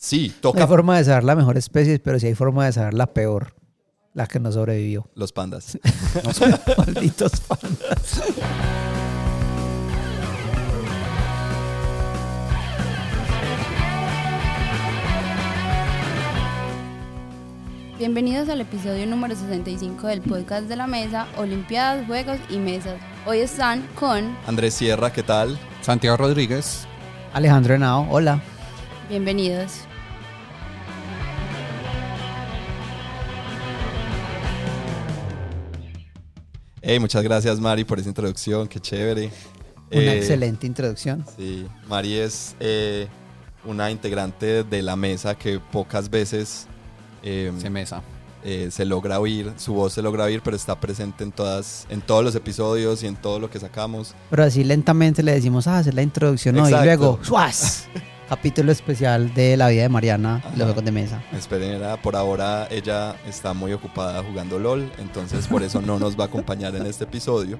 Sí, No hay toca forma de saber la mejor especie, pero sí hay forma de saber la peor, la que no sobrevivió. los pandas. Malditos pandas. Bienvenidos al episodio número 65 del podcast de la mesa, Olimpiadas, Juegos y Mesas. Hoy están con Andrés Sierra, ¿qué tal? Santiago Rodríguez. Alejandro Henao, hola. bienvenidos. Hey, muchas gracias Mari por esa introducción, qué chévere. Una Eh, excelente introducción. Sí, Mari es eh, una integrante de la mesa que pocas veces eh, Se mesa. eh, se logra oír, su voz se logra oír, pero está presente en todas, en todos los episodios y en todo lo que sacamos. Pero así lentamente le decimos, ah, hacer la introducción hoy. Y luego, ¡suaz! Capítulo especial de la vida de Mariana y los Ajá. juegos de mesa. Esperen, por ahora ella está muy ocupada jugando LOL, entonces por eso no nos va a acompañar en este episodio.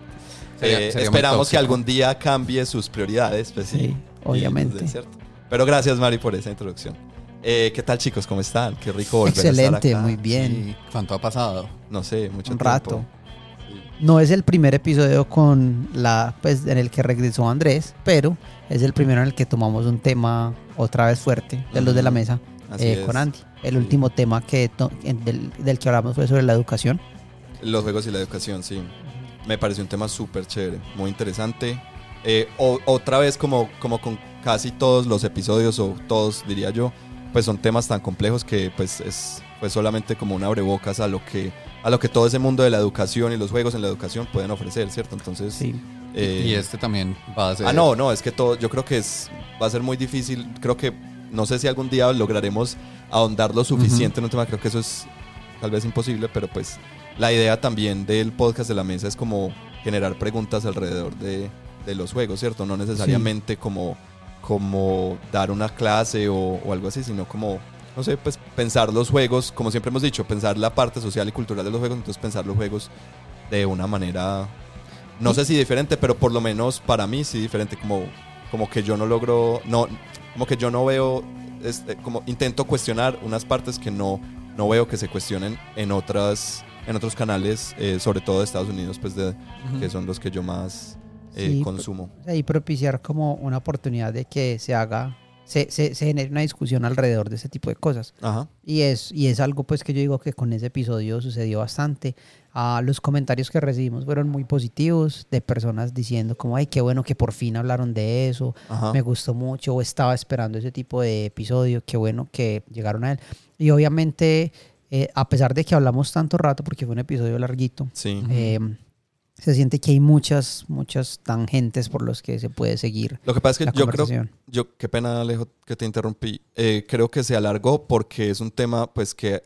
Sería- Eh, sería esperamos que algún día cambie sus prioridades, pues sí. Sí, obviamente. cierto. Pero gracias Mari por esa introducción. Eh, ¿Qué tal chicos? ¿Cómo están? Qué rico volver a Excelente, estar acá. muy bien. Sí, ¿Cuánto ha pasado? No sé, mucho Un tiempo. rato. No es el primer episodio con la, pues, en el que regresó Andrés, pero es el primero en el que tomamos un tema otra vez fuerte de los de la mesa eh, con Andy. El Sí. último tema que en- del, del que hablamos fue sobre la educación. Los juegos y la educación, sí. Me pareció un tema súper chévere, muy interesante. Eh, o- otra vez, como, como con casi todos los episodios, o todos diría yo, pues son temas tan complejos que pues es pues solamente como un abrebocas a lo que a lo que todo ese mundo de la educación y los juegos en la educación pueden ofrecer, ¿cierto? Entonces, Sí. eh, y este también va a ser. Ah, no, no, es que todo, yo creo que es, va a ser muy difícil, creo que, no sé si algún día lograremos ahondar lo suficiente en un tema, creo que eso es tal vez imposible, pero pues la idea también del podcast de la mesa es como generar preguntas alrededor de, de los juegos, ¿cierto? No necesariamente como, como dar una clase o, o algo así, sino como, no sé, pues pensar los juegos, como siempre hemos dicho, pensar la parte social y cultural de los juegos, entonces pensar los juegos de una manera no sé si diferente, pero por lo menos para mí sí diferente, como, como que yo no logro, no, como que yo no veo, este, como intento cuestionar unas partes que no, no veo que se cuestionen en otras, en otros canales, eh, sobre todo de Estados Unidos, pues de, que son los que yo más eh, Sí, consumo. Y propiciar como una oportunidad de que se haga, se, se, se genere una discusión alrededor de ese tipo de cosas. Ajá. Y es, y es algo pues que yo digo que con ese episodio sucedió bastante. Ah, los comentarios que recibimos fueron muy positivos de personas diciendo como, ay, qué bueno que por fin hablaron de eso, Ajá. me gustó mucho o estaba esperando ese tipo de episodio, qué bueno que llegaron a él. Y obviamente, eh, a pesar de que hablamos tanto rato, porque fue un episodio larguito, Sí. eh, se siente que hay muchas, muchas tangentes por los que se puede seguir Lo que pasa es que yo creo. Yo, qué pena, Alejo, que te interrumpí. Eh, creo que se alargó porque es un tema pues que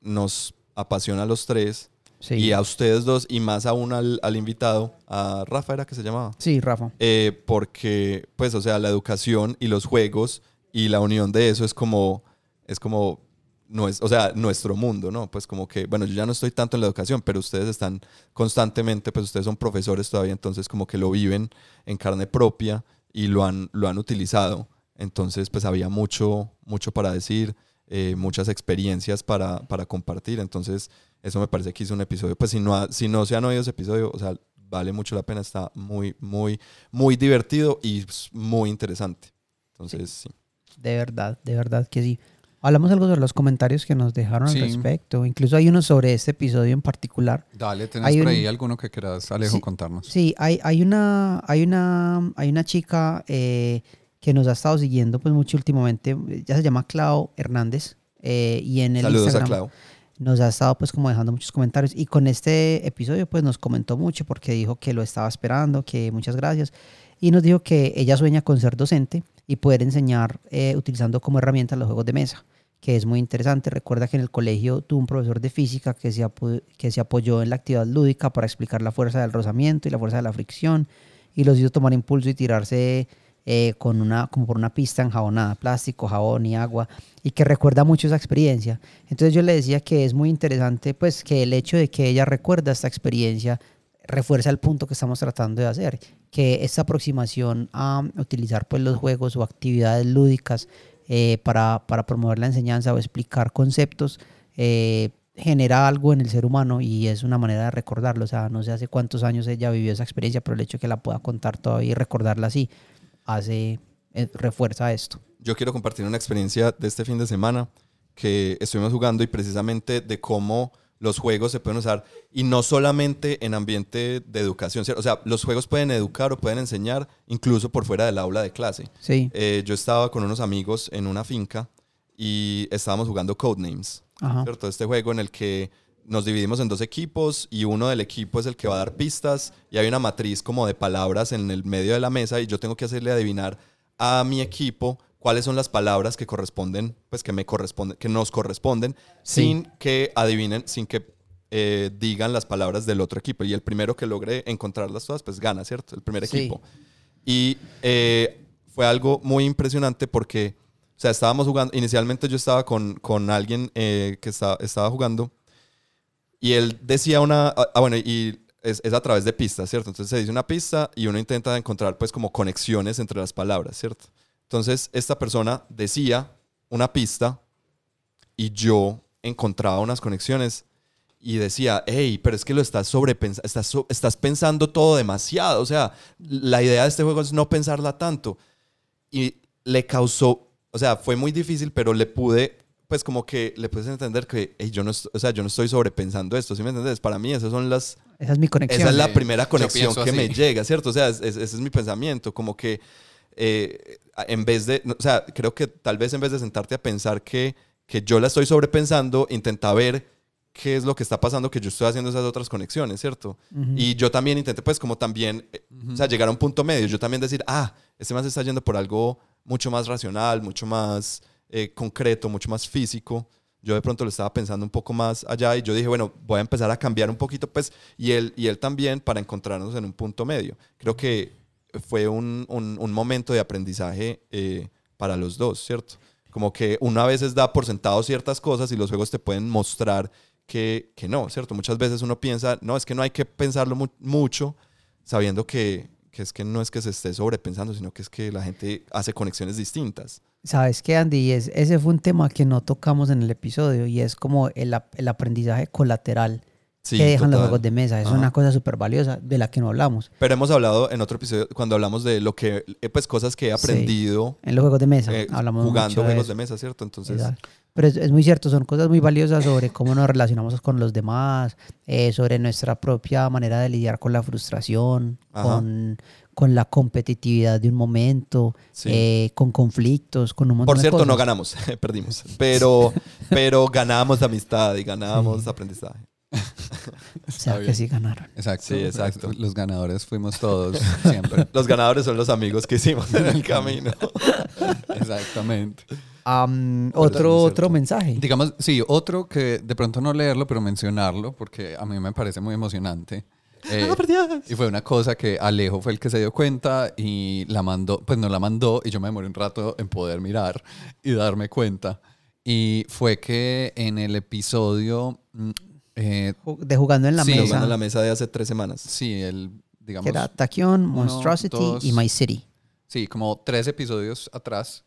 nos apasiona a los tres Sí, y a ustedes dos y más aún al, al invitado, a Rafa era que se llamaba. sí Rafa. Eh, porque, pues, o sea, la educación y los juegos y la unión de eso es como, es como, no es, o sea, nuestro mundo, ¿no? Pues como que, bueno, yo ya no estoy tanto en la educación, pero ustedes están constantemente, pues ustedes son profesores todavía, entonces como que lo viven en carne propia y lo han, lo han utilizado. Entonces, pues había mucho, mucho para decir, eh, muchas experiencias para, para compartir. Entonces, eso me parece que hizo un episodio. Pues si no, ha- si no se han oído ese episodio, o sea, vale mucho la pena, está muy, muy, muy divertido y muy interesante. Entonces, sí. De verdad, de verdad que sí. Hablamos algo sobre los comentarios que nos dejaron Sí. al respecto. Incluso hay uno sobre este episodio en particular. Dale, tenés Hay por un- ahí alguno que quieras, Alejo, Sí. contarnos. Sí, hay, hay una, hay una, hay una chica eh, que nos ha estado siguiendo pues mucho últimamente. Ya se llama Clau Hernández. eh, y en el Saludos Instagram a Clau. nos ha estado pues como dejando muchos comentarios. Y con este episodio pues nos comentó mucho porque dijo que lo estaba esperando, que muchas gracias. Y nos dijo que ella sueña con ser docente y poder enseñar eh, utilizando como herramienta los juegos de mesa, que es muy interesante. Recuerda que en el colegio tuvo un profesor de física que se, que se apoyó en la actividad lúdica para explicar la fuerza del rozamiento y la fuerza de la fricción y los hizo tomar impulso y tirarse eh, con una, como por una pista enjabonada, plástico, jabón y agua, y que recuerda mucho esa experiencia. Entonces yo le decía que es muy interesante, pues que el hecho de que ella recuerda esta experiencia refuerza el punto que estamos tratando de hacer, que esta aproximación a utilizar pues los juegos o actividades lúdicas eh, para, para promover la enseñanza o explicar conceptos, eh, genera algo en el ser humano y es una manera de recordarlo. O sea, no sé hace cuántos años ella vivió esa experiencia, pero el hecho de que la pueda contar todavía y recordarla así, hace, eh, refuerza esto. Yo quiero compartir una experiencia de este fin de semana que estuvimos jugando y precisamente de cómo los juegos se pueden usar y no solamente en ambiente de educación, o sea, los juegos pueden educar o pueden enseñar incluso por fuera del aula de clase. Sí. Eh, yo estaba con unos amigos en una finca y estábamos jugando Codenames, Ajá. ¿cierto? Este juego en el que nos dividimos en dos equipos y uno del equipo es el que va a dar pistas y hay una matriz como de palabras en el medio de la mesa y yo tengo que hacerle adivinar a mi equipo cuáles son las palabras que corresponden, pues que me corresponden, que nos corresponden, Sí. sin que adivinen, sin que eh, digan las palabras del otro equipo. Y el primero que logre encontrarlas todas, pues gana, ¿cierto? El primer Sí. equipo. Y eh, fue algo muy impresionante porque, o sea, estábamos jugando, inicialmente yo estaba con, con alguien eh, que estaba, estaba jugando y él decía una, ah, ah, bueno, y es, es a través de pistas, ¿cierto? Entonces se dice una pista y uno intenta encontrar pues como conexiones entre las palabras, ¿cierto? Entonces esta persona decía una pista y yo encontraba unas conexiones y decía, hey, pero es que lo estás sobrepensando, estás, so- estás pensando todo demasiado. O sea, la idea de este juego es no pensarla tanto. Y le causó, o sea, fue muy difícil, pero le pude, pues como que le pude entender que, hey, yo no, o sea, yo no estoy sobrepensando esto, ¿sí me entiendes? Para mí esas son las, Esa es mi conexión. esa es la primera conexión que me llega, ¿cierto? O sea, es- es- ese es mi pensamiento, como que eh, en vez de, o sea, creo que tal vez en vez de sentarte a pensar que, que yo la estoy sobrepensando, intenta ver qué es lo que está pasando, que yo estoy haciendo esas otras conexiones, ¿cierto? Y yo también intenté, pues, como también, eh, o sea, llegar a un punto medio, yo también decir, ah, este más está yendo por algo mucho más racional, mucho más eh, concreto, mucho más físico. Yo de pronto lo estaba pensando un poco más allá y yo dije, bueno, voy a empezar a cambiar un poquito, pues, y él, y él también para encontrarnos en un punto medio. Creo que fue un, un- momento de aprendizaje eh, para los dos, ¿cierto? Como que una a veces da por sentado ciertas cosas y los juegos te pueden mostrar que, que no, ¿cierto? Muchas veces uno piensa, no, es que no hay que pensarlo mu- mucho, sabiendo que, que es que no es que se esté sobrepensando, sino que es que la gente hace conexiones distintas. ¿Sabes qué, Andy? Es, ese fue un tema que no tocamos en el episodio y es como el, el aprendizaje colateral Sí, que dejan los juegos de mesa. Es Ajá. una cosa súper valiosa de la que no hablamos. Pero hemos hablado en otro episodio, cuando hablamos de lo que, eh, pues cosas que he Sí. aprendido En los juegos de mesa eh, hablamos jugando mucho juegos de mesa, ¿cierto? Entonces, Exacto. Pero es, es muy cierto, son cosas muy valiosas sobre cómo nos relacionamos con los demás, eh, sobre nuestra propia manera de lidiar con la frustración, con, con la competitividad de un momento, Sí. eh, con conflictos, con un montón por de cierto, cosas. no ganamos, perdimos, pero, pero ganamos amistad y ganamos aprendizaje. O sea, que sí ganaron. Exacto. Sí, exacto. Los ganadores fuimos todos siempre. Los ganadores son los amigos que hicimos en el camino. Exactamente. Otro, otro mensaje. Digamos, sí, otro que de pronto no leerlo, pero mencionarlo, porque a mí me parece muy emocionante. Eh, y fue una cosa que Alejo fue el que se dio cuenta y la mandó, pues no la mandó y yo me demoré un rato en poder mirar y darme cuenta. Y fue que en el episodio, mm, eh, De jugando en la Sí, mesa. Jugando en la mesa de hace tres semanas. sí, el, digamos, que era Tachyon, Monstrosity dos. y My City. Sí, como tres episodios atrás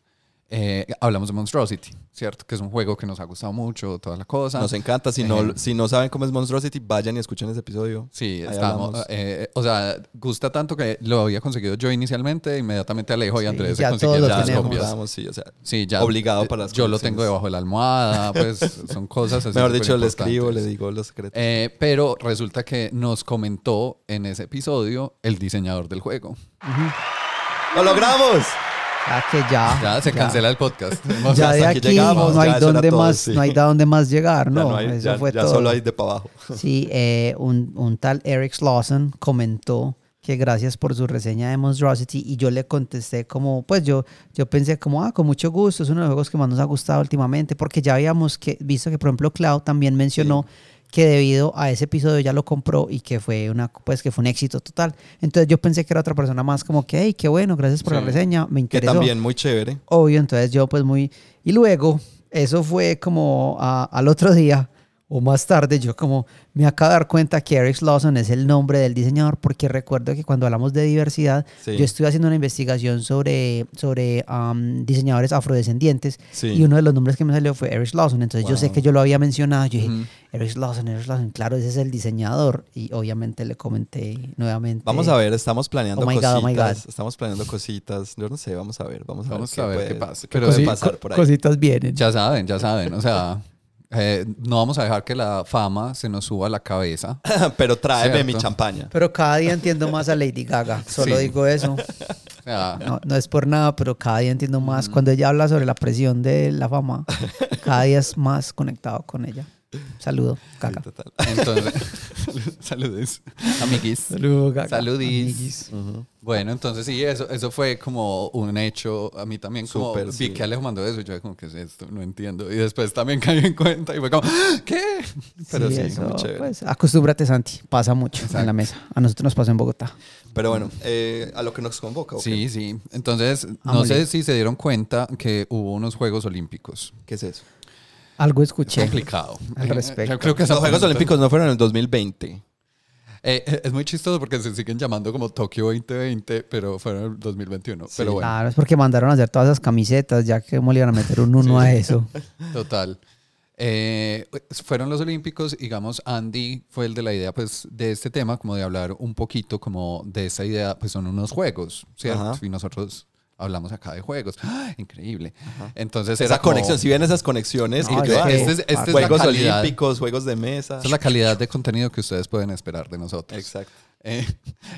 eh, hablamos de Monstrosity, ¿cierto? Que es un juego que nos ha gustado mucho, toda la cosa. Nos encanta. Si no, Ejemplo. si no saben cómo es Monstrosity, vayan y escuchen ese episodio. Sí, Ahí estamos. eh, o sea, gusta tanto que lo había conseguido yo inicialmente, inmediatamente Alejo y Sí, Andrés ya se consiguieron todos lo las copias. Sí, o sea, Sí, ya. Obligado eh, para las Yo lo tengo debajo de la almohada, pues son cosas así. mejor dicho, le escribo, le digo los secretos. Eh, pero resulta que nos comentó en ese episodio el diseñador del juego. ¡Lo logramos! Ya que ya. Ya se cancela el podcast. Hemos- Ya de aquí llegamos, no hay ya dónde todo, más, sí. no hay dónde más llegar, Ya ¿no? hay- Eso ya, fue ya todo. solo hay de para abajo. Sí, eh, un, un tal Eric Lawson comentó que gracias por su reseña de Monstrosity y yo le contesté como, pues yo, yo pensé como, ah, con mucho gusto, es uno de los juegos que más nos ha gustado últimamente, porque ya habíamos que, visto que, por ejemplo, Cloud también mencionó que debido a ese episodio ya lo compró y que fue una pues que fue un éxito total. Entonces yo pensé que era otra persona más como que, hey, qué bueno, gracias por la reseña, me Que interesó. también muy chévere. Obvio, entonces yo pues muy... Y luego, eso fue como a- al otro día, o más tarde, yo como me acabo de dar cuenta que Eric Lawson es el nombre del diseñador porque recuerdo que cuando hablamos de diversidad, Sí. yo estuve haciendo una investigación sobre, sobre am, diseñadores afrodescendientes Sí. y uno de los nombres que me salió fue Eric Lawson. Entonces yo sé Wow. que yo lo había mencionado. Yo dije, Ujú. Eric Lawson, Eric Lawson, claro, ese es el diseñador. Y obviamente le comenté nuevamente. Vamos a ver, estamos planeando Oh my God, cositas. oh my God. Estamos planeando cositas. Yo no sé, vamos a ver, vamos a Vamos ver a ver puede- qué pasa. qué Pero puede pasar por ahí. Cositas vienen. Ya saben, ya saben. O sea, eh, no vamos a dejar que la fama se nos suba a la cabeza. Pero tráeme Cierto. mi champaña. Pero cada día entiendo más a Lady Gaga. Solo Sí. digo eso. Sea, No, no es por nada, pero cada día entiendo más. Cuando ella habla sobre la presión de la fama, cada día es más conectado con ella. Saludo. Sí, total. entonces, saludos, amiguis. Saludo, Gaga. Saludis. Amiguis. Ujú. Bueno, entonces sí, eso, eso fue como un hecho. A mí también como Súper, vi sí. que Alejo mandó eso, yo como, ¿qué es esto? No entiendo. Y después también caí en cuenta y fue como, ¿qué? Pero sí, eso, muy chévere. pues, acostúmbrate, Santi. Pasa mucho en la mesa. A nosotros nos pasó en Bogotá. Pero bueno, eh, a lo que nos convoca. Sí, sí. Entonces, no sé si se dieron cuenta que hubo unos Juegos Olímpicos. ¿Qué es eso? Algo Es escuché. complicado. Al Eh, respecto. Yo creo que Los Juegos Olímpicos no fueron en el 2020. Eh, eh, es muy chistoso porque se siguen llamando como Tokio 2020, pero fueron en el 2021. Sí. Pero bueno, Claro, es porque mandaron a hacer todas esas camisetas, ya que cómo le iban a meter un uno a eso. total. Eh, fueron los Olímpicos, digamos, Andy fue el de la idea pues de este tema, como de hablar un poquito como de esa idea, pues son unos juegos, ¿cierto? Ajá. Y nosotros hablamos acá de juegos. ¡Ah! Increíble. Entonces Esa era como- conexión, si ven esas conexiones, No, que este es- este es la Juegos calidad. Olímpicos, Juegos de Mesa. Esa es la calidad de contenido que ustedes pueden esperar de nosotros. Exacto. Eh,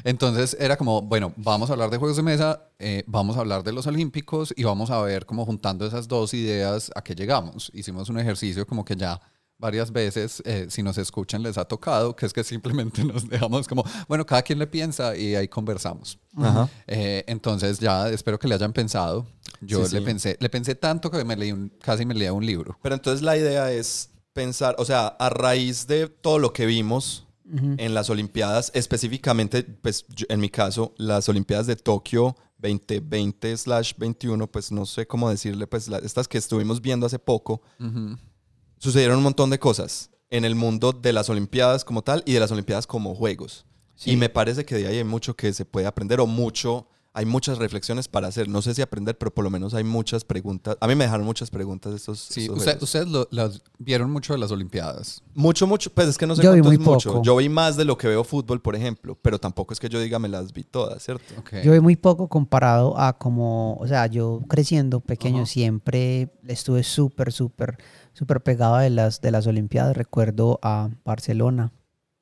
entonces era como, bueno, vamos a hablar de juegos de mesa, eh, vamos a hablar de los olímpicos y vamos a ver como juntando esas dos ideas a qué llegamos. Hicimos un ejercicio como que ya varias veces, eh, si nos escuchan, les ha tocado, que es que simplemente nos dejamos como, bueno, cada quien le piensa y ahí conversamos. Ajá. Eh, entonces ya espero que le hayan pensado. Yo Sí, le sí. pensé, le pensé tanto que me leí un, casi me leía un libro. Pero entonces la idea es pensar, o sea, a raíz de todo lo que vimos en las Olimpiadas, específicamente, pues yo- en mi caso, las Olimpiadas de Tokio 2020/21, pues no sé cómo decirle, pues la- estas que estuvimos viendo hace poco, Ujú. Sucedieron un montón de cosas en el mundo de las Olimpiadas como tal y de las Olimpiadas como juegos. Y me parece que de ahí hay mucho que se puede aprender o mucho, hay muchas reflexiones para hacer. No sé si aprender, pero por lo menos hay muchas preguntas. A mí me dejaron muchas preguntas estos, Sí, estos usted- ustedes lo- las vieron mucho de las Olimpiadas. Mucho, mucho, pues es que no sé Yo vi cuánto muy es mucho. poco. Yo vi más de lo que veo fútbol, por ejemplo, pero tampoco es que yo diga me las vi todas, ¿cierto? Ok. Yo vi muy poco comparado a como, o sea, yo creciendo pequeño siempre estuve súper, súper, súper pegado de las, de las Olimpiadas. Recuerdo a Barcelona,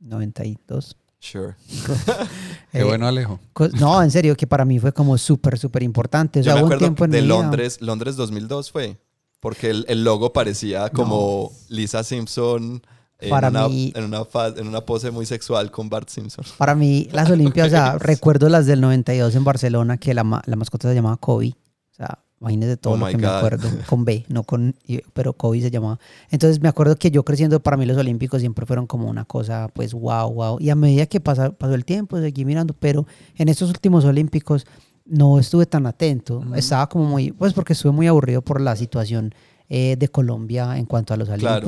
92. Sure. Qué Eh, bueno, Alejo. co- No, en serio, que para mí fue como súper, súper importante. O sea, yo me acuerdo tiempo en de mi vida- Londres, Londres 2002 fue, porque el, el logo parecía como Lisa Simpson en, Para una, mí- en, una en una pose muy sexual con Bart Simpson. Para mí, las Olimpiadas, o sea, recuerdo las del 92 en Barcelona, que la, la mascota se llamaba Kobe. O sea, imagínese todo Oh lo que me God. acuerdo. Con B, no con... Pero Kobe se llamaba. Entonces me acuerdo que yo creciendo, para mí los Olímpicos siempre fueron como una cosa, pues, wow, wow. Y a medida que pasa- pasó el tiempo, seguí mirando. Pero en estos últimos Olímpicos no estuve tan atento. Estaba como muy... Pues porque estuve muy aburrido por la situación eh, de Colombia en cuanto a los Claro.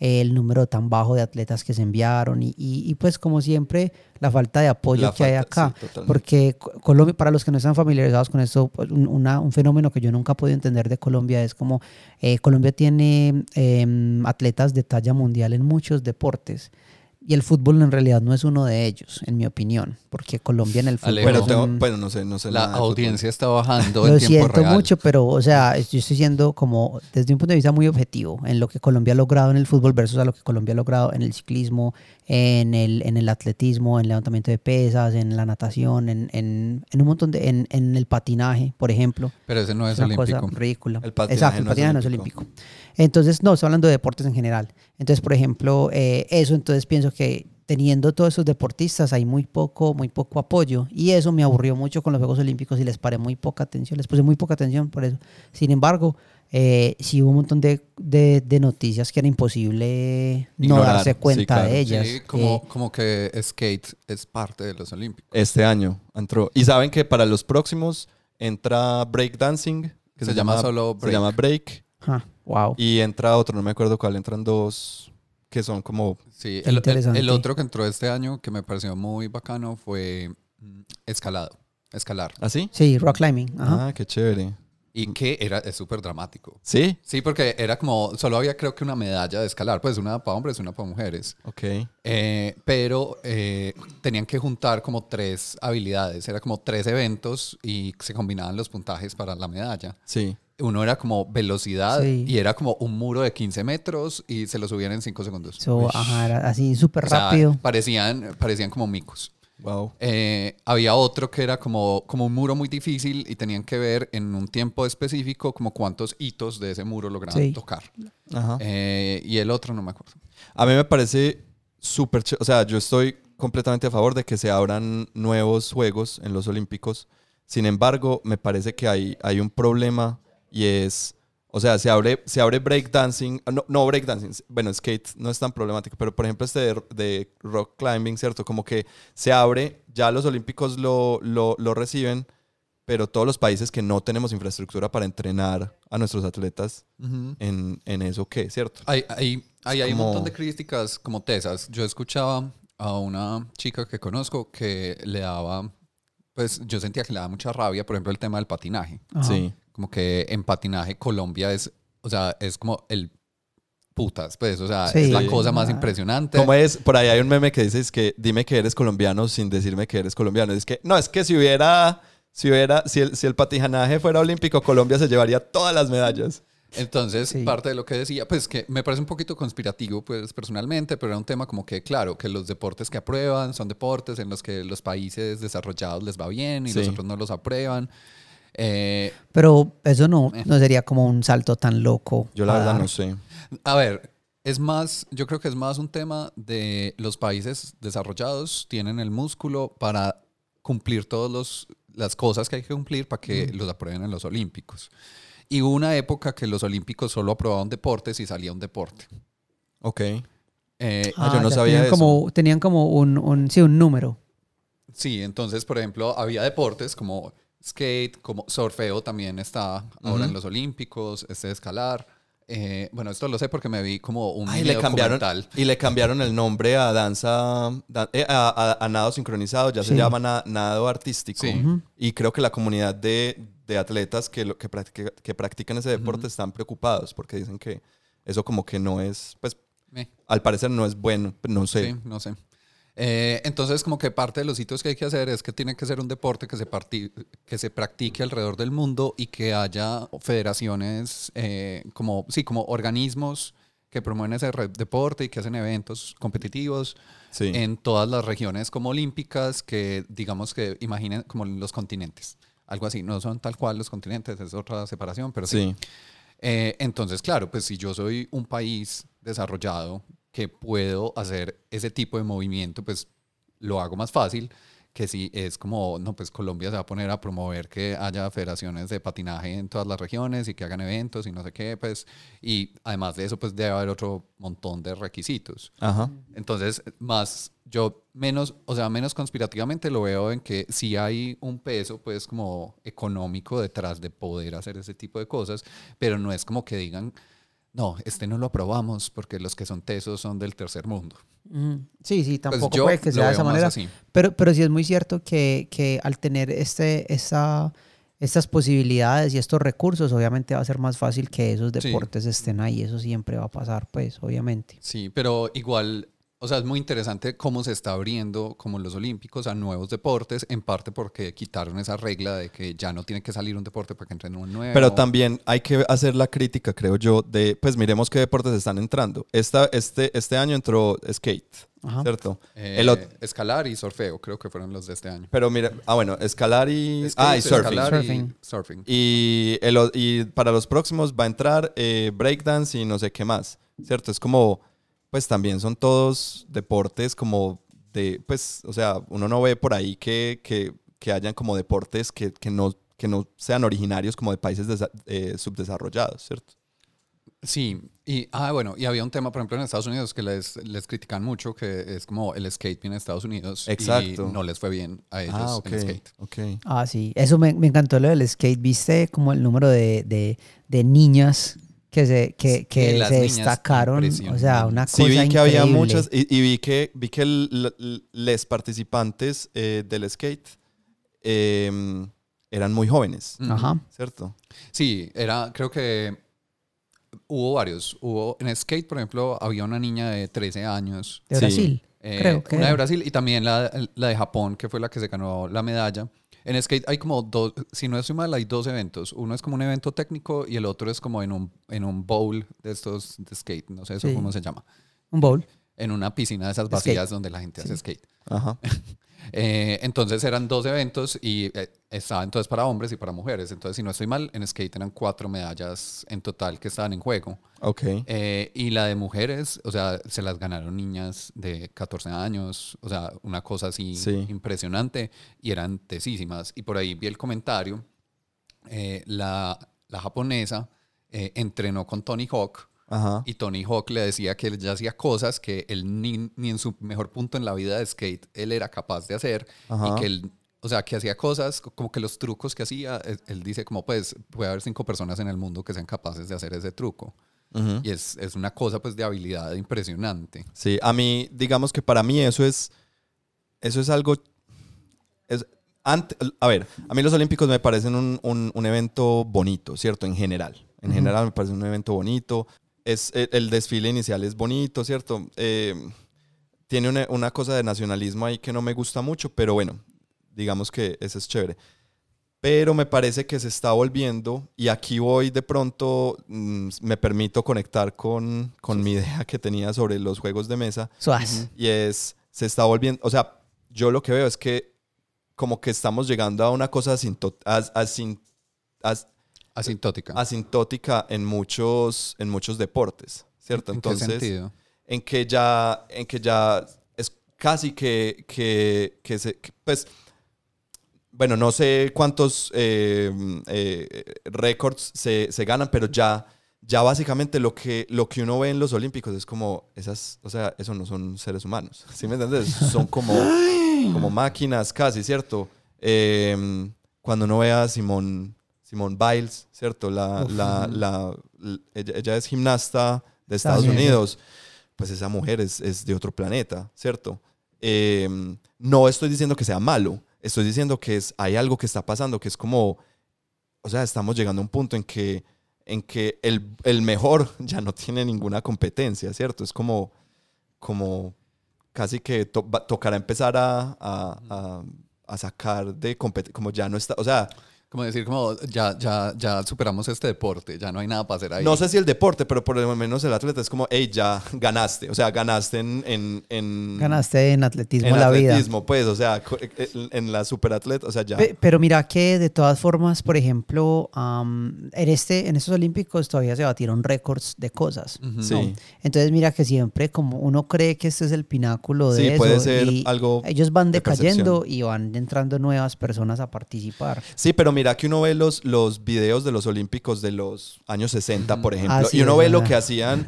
El número tan bajo de atletas que se enviaron y, y- y, pues como siempre la falta de apoyo La que hay acá. sí, porque Co- Colombia, para los que no están familiarizados con esto, pues, un, una- un fenómeno que yo nunca he podido entender de Colombia es como eh, Colombia tiene em, atletas de talla mundial en muchos deportes. Y el fútbol en realidad no es uno de ellos, en mi opinión, porque Colombia en el fútbol... Pero es tengo, un- bueno, no sé, no sé La audiencia está bajando lo en tiempo siento real. mucho, pero, o sea, yo estoy siendo como, desde un punto de vista muy objetivo, en lo que Colombia ha logrado en el fútbol versus a lo que Colombia ha logrado en el ciclismo, en el, en el atletismo, en el levantamiento de pesas, en la natación, en, en, en un montón de, en, en el patinaje, por ejemplo. Pero ese no es, Es una olímpico. cosa ridícula. El patinaje Exacto, el no es patinaje no es olímpico. Entonces, no, estoy hablando de deportes en general. Entonces, por ejemplo, eh, eso, entonces pienso que teniendo todos esos deportistas hay muy poco, muy poco apoyo. Y eso me aburrió mucho con los Juegos Olímpicos y les paré muy poca atención, les puse muy poca atención por eso. Sin embargo, eh, sí hubo un montón de, de- de noticias que era imposible no darse sí, cuenta claro. de ellas. Sí, como, Eh, como que skate es parte de los olímpicos. Este año entró. Y saben que para los próximos entra breakdancing, que Se llama solo Se break. llama break. ajá, wow. Y entra otro, no me acuerdo cuál, entran dos. que son como... Sí, el, el- interesante. el otro que entró este año que me pareció muy bacano fue mm, escalado, escalar. ¿Así? Sí, rock climbing. Ajá. Ah, qué chévere. Y que era es súper dramático. ¿Sí? Sí, porque era como, solo había creo que una medalla de escalar, pues una para hombres y una para mujeres. Ok. Eh, pero eh, tenían que juntar como tres habilidades, era como tres eventos y se combinaban los puntajes para la medalla. Sí. Uno era como velocidad Sí. y era como un muro de 15 metros y se lo subían en 5 segundos. So, ajá, era así súper O sea, rápido. parecían, parecían como micos. Wow. Eh, había otro que era como, como un muro muy difícil y tenían que ver en un tiempo específico como cuántos hitos de ese muro lograban Sí. tocar. Ajá. Eh, y el otro no me acuerdo. A mí me parece súper chévere. O sea, yo estoy completamente a favor de que se abran nuevos juegos en los Olímpicos. Sin embargo, me parece que hay, hay un problema y es. O sea, se abre, se abre breakdancing. ah, No, no breakdancing. Bueno, skate no es tan problemático, pero por ejemplo, este de, de rock climbing, ¿cierto? Como que se abre, ya los Olímpicos lo, lo, lo reciben, pero todos los países que no tenemos infraestructura para entrenar a nuestros atletas en, en eso, ¿qué? ¿Cierto? Hay, hay, hay, hay como- un montón de críticas como tesas. Yo escuchaba a una chica que conozco que le daba, pues yo sentía que le daba mucha rabia, por ejemplo, el tema del patinaje. Ajá. Sí. Como que en patinaje Colombia es, o sea, es como el putas, pues, o sea, Sí. es la cosa más Ah. impresionante. ¿Cómo es? Por ahí hay un meme que dice es que dime que eres colombiano sin decirme que eres colombiano. Es que, no, es que si hubiera, si hubiera, si el, si el patinaje fuera olímpico, Colombia se llevaría todas las medallas. Entonces, Sí. parte de lo que decía, pues que me parece un poquito conspirativo, pues personalmente, pero era un tema como que, claro, que los deportes que aprueban son deportes en los que los países desarrollados les va bien y Sí. los otros no los aprueban. Eh, Pero eso no, Eh. no sería como un salto tan loco. Yo la verdad dar. no sé. a ver, es más, yo creo que es más un tema de los países desarrollados tienen el músculo para cumplir todas las cosas que hay que cumplir para que los aprueben en los Olímpicos. Y hubo una época que los Olímpicos solo aprobaban deportes y salía un deporte. Ok. Eh, Ah, yo no ya sabía tenían eso. Como, tenían como un, un, sí, un número. Sí, entonces, por ejemplo, había deportes como skate, como surfeo también está ahora en los Olímpicos, este de escalar. Eh, bueno, esto lo sé porque me vi como un Ay, le cambiaron, documental. y le cambiaron el nombre a danza, da- eh, a, a- a nado sincronizado, ya se llama na- nado artístico. Sí. Y creo que la comunidad de, de atletas que, lo, que, practica- que practican ese deporte están preocupados porque dicen que eso como que no es, pues Eh, al parecer no es bueno, no sé. sí, no sé. Eh, entonces, como que parte de los hitos que hay que hacer es que tiene que ser un deporte que se, que se practique alrededor del mundo y que haya federaciones, eh, como, sí, como organismos que promueven ese deporte y que hacen eventos competitivos Sí. en todas las regiones como olímpicas que digamos que imaginen como los continentes. Algo así, no son tal cual los continentes, es otra separación, pero sí. sí. Eh, entonces, claro, pues si yo soy un país desarrollado que puedo hacer ese tipo de movimiento, pues lo hago más fácil que si es como, no, pues Colombia se va a poner a promover que haya federaciones de patinaje en todas las regiones y que hagan eventos y no sé qué, pues, y además de eso, pues debe haber otro montón de requisitos. Ajá. Entonces, más, yo menos, o sea, menos conspirativamente lo veo en que sí hay un peso, pues, como económico detrás de poder hacer ese tipo de cosas, pero no es como que digan, no, este no lo aprobamos porque los que son tesos son del tercer mundo. Ujú. Sí, sí, Pues tampoco puede que sea de esa manera. Pero, pero sí es muy cierto que, que al tener este, esta, estas posibilidades y estos recursos, obviamente va a ser más fácil que esos Sí. deportes estén ahí. Eso siempre va a pasar, pues, obviamente. Sí, pero igual, o sea, es muy interesante cómo se está abriendo como los olímpicos a nuevos deportes, en parte porque quitaron esa regla de que ya no tiene que salir un deporte para que entre un nuevo. Pero también hay que hacer la crítica, creo yo, de, pues miremos qué deportes están entrando. Esta, este, este año entró skate, Ajá. ¿cierto? Eh, El escalar y surfeo, creo que fueron los de este año. pero mira, ah bueno, escalar y... Skate, ah, y surfing. escalar y Surfing. surfing. Y, el y para los próximos va a entrar eh, breakdance y no sé qué más, ¿cierto? Es como, pues también son todos deportes como de, pues, o sea, uno no ve por ahí que, que, que hayan como deportes que, que, no, que no sean originarios como de países eh, subdesarrollados, ¿cierto? Sí, y ah, bueno, y había un tema, por ejemplo, en Estados Unidos que les, les critican mucho, que es como el skate viene de Estados Unidos Exacto. y no les fue bien a ellos ah, ok, en skate. ok. Ah, sí. Eso me, me encantó lo del skate. ¿Viste como el número de, de, de niñas que se, que, que se destacaron. O sea, una cosa Sí, vi que había muchas y, y vi que vi que el- l- les participantes eh, del skate eh, eran muy jóvenes. Ajá. ¿cierto? Sí, era, creo que hubo varios. Hubo en skate, por ejemplo, había una niña de 13 años. De Sí. Brasil. eh, Creo que una de. Brasil y también la, la de Japón, que fue la que se ganó la medalla. En skate hay como dos, si no estoy mal, hay dos eventos. Uno es como un evento técnico y el otro es como en un, en un bowl de estos de skate, no sé eso Sí. cómo se llama. Un bowl. En una piscina de esas Skate. vacías donde la gente hace skate. Ajá. Eh, entonces eran dos eventos y eh, estaba entonces para hombres y para mujeres. Entonces, si no estoy mal, en skate eran cuatro medallas en total que estaban en juego. Ok. Eh, y la de mujeres, o sea, se las ganaron niñas de 14 años, o sea, una cosa así Sí. impresionante y eran tesísimas. Y por ahí vi el comentario, eh, la, la japonesa entrenó con Tony Hawk Ajá. y Tony Hawk le decía que él ya hacía cosas que él ni, ni en su mejor punto en la vida de skate él era capaz de hacer Ajá. y que él, o sea, que hacía cosas co- como que los trucos que hacía, él, él dice como pues puede haber cinco personas en el mundo que sean capaces de hacer ese truco. Ujú. Y es, es una cosa pues de habilidad impresionante. Sí, a mí, digamos que para mí eso es, eso es algo, es, ante- a ver, a mí los Olímpicos me parecen un, un- un evento bonito, ¿cierto? En general, en general me parece un evento bonito, es, el, el desfile inicial es bonito, ¿cierto? Eh, tiene una, una cosa de nacionalismo ahí que no me gusta mucho, pero bueno, digamos que eso es chévere. Pero me parece que se está volviendo, y aquí voy de pronto, mm, me permito conectar con, con mi idea que tenía sobre los juegos de mesa, Suaz. y es, se está volviendo, o sea, yo lo que veo es que como que estamos llegando a una cosa asinto- as- asin- as- Asintótica. asintótica en muchos, en muchos deportes, ¿cierto? ¿En qué Entonces, sentido? en que ya, en que ya es casi que, que, que se, que, pues, bueno, no sé cuántos eh, eh, récords se, se ganan, pero ya, ya básicamente lo que, lo que uno ve en los Olímpicos es como esas, o sea, eso no son seres humanos, ¿sí me entiendes? Son como, como máquinas casi, ¿cierto? Eh, cuando uno ve a Simón, Simón Biles, ¿cierto? La, la, la- ella, ella es gimnasta de Estados También. Unidos, pues esa mujer es, es de otro planeta, ¿cierto? Eh, no estoy diciendo que sea malo, estoy diciendo que es, hay algo que está pasando, que es como, o sea, estamos llegando a un punto en que, en que el, el mejor ya no tiene ninguna competencia, ¿cierto? Es como, como casi que to- tocará empezar a, a- a- a sacar de competencia, como ya no está, o sea, Como decir, como ya, ya, ya superamos este deporte, ya no hay nada para hacer ahí. no sé si el deporte, pero por lo menos el atleta es como, hey, ya ganaste, o sea, ganaste en... en, en Ganaste en atletismo en la vida. atletismo, pues, o sea, co- en en la superatleta, o sea, ya. Pe- Pero mira que de todas formas, por ejemplo, am, en, este, en estos Olímpicos todavía se batieron récords de cosas. Sí. ¿no? Entonces mira que siempre como uno cree que este es el pináculo de Sí, eso. puede ser y algo Ellos van de decayendo y van entrando nuevas personas a participar. Sí, pero mira que uno ve los, los videos de los Olímpicos de los años 60, por ejemplo, Ah, y uno ve lo que hacían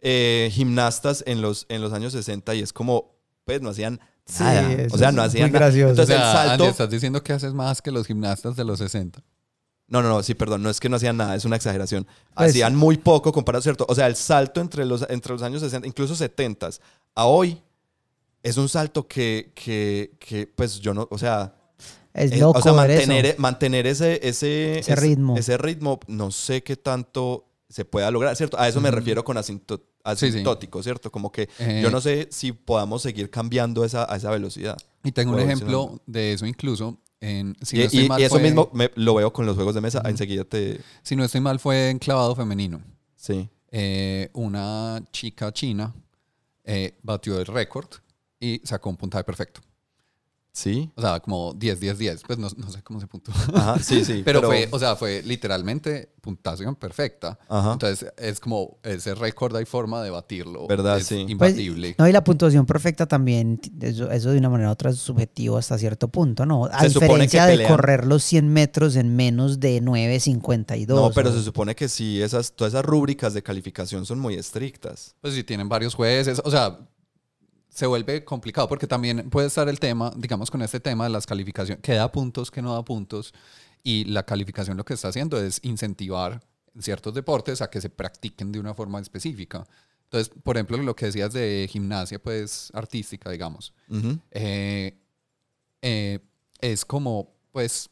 eh, gimnastas en los, en los años 60 y es como, pues, no hacían Sí, nada. o sea, es no hacían nada. gracioso. O Entonces, sea, el salto... Andy, estás diciendo que haces más que los gimnastas de los 60. No, no, no, sí, perdón, no es que no hacían nada, es una exageración. Pues- hacían muy poco comparado, ¿cierto? O sea, el salto entre los, entre los años 60, incluso 70 a hoy, es un salto que, que, que, pues yo no, o sea, Es eh, loco o sea, mantener, eso. mantener ese, ese, Ese ritmo. Ese ritmo, no sé qué tanto se pueda lograr, ¿cierto? A eso me refiero con asinto- Sí, sí. asintótico, ¿cierto? Como que Eh, yo no sé si podamos seguir cambiando esa, a esa velocidad. Y tengo un ejemplo de eso incluso. En, si, y, no estoy y- mal, y eso fue- mismo me- lo veo con los juegos de mesa. Enseguida te... si no estoy mal, fue en clavado femenino. Sí. Eh, una chica china eh, batió el récord y sacó un puntaje perfecto. Sí. O sea, como 10, 10, 10. Pues no, no sé cómo se puntuó. Ajá, sí, sí. Pero, fue, o sea, fue literalmente puntuación perfecta. Ajá. Entonces, es como ese récord hay forma de batirlo. ¿Verdad? Es Sí. Pues, Imbatible. no, y la puntuación perfecta también, eso, eso de una manera u otra es subjetivo hasta cierto punto, ¿no? A Se supone diferencia que de pelean- correr los 100 metros en menos de 9.52. No, pero o- se supone que sí, esas, todas esas rúbricas de calificación son muy estrictas. Pues si tienen varios jueces, o sea, se vuelve complicado porque también puede estar el tema, digamos, con este tema de las calificaciones, que da puntos, que no da puntos, y la calificación lo que está haciendo es incentivar ciertos deportes a que se practiquen de una forma específica. Entonces, por ejemplo, lo que decías de gimnasia, pues artística, digamos, Ujú. eh, eh, es como, pues,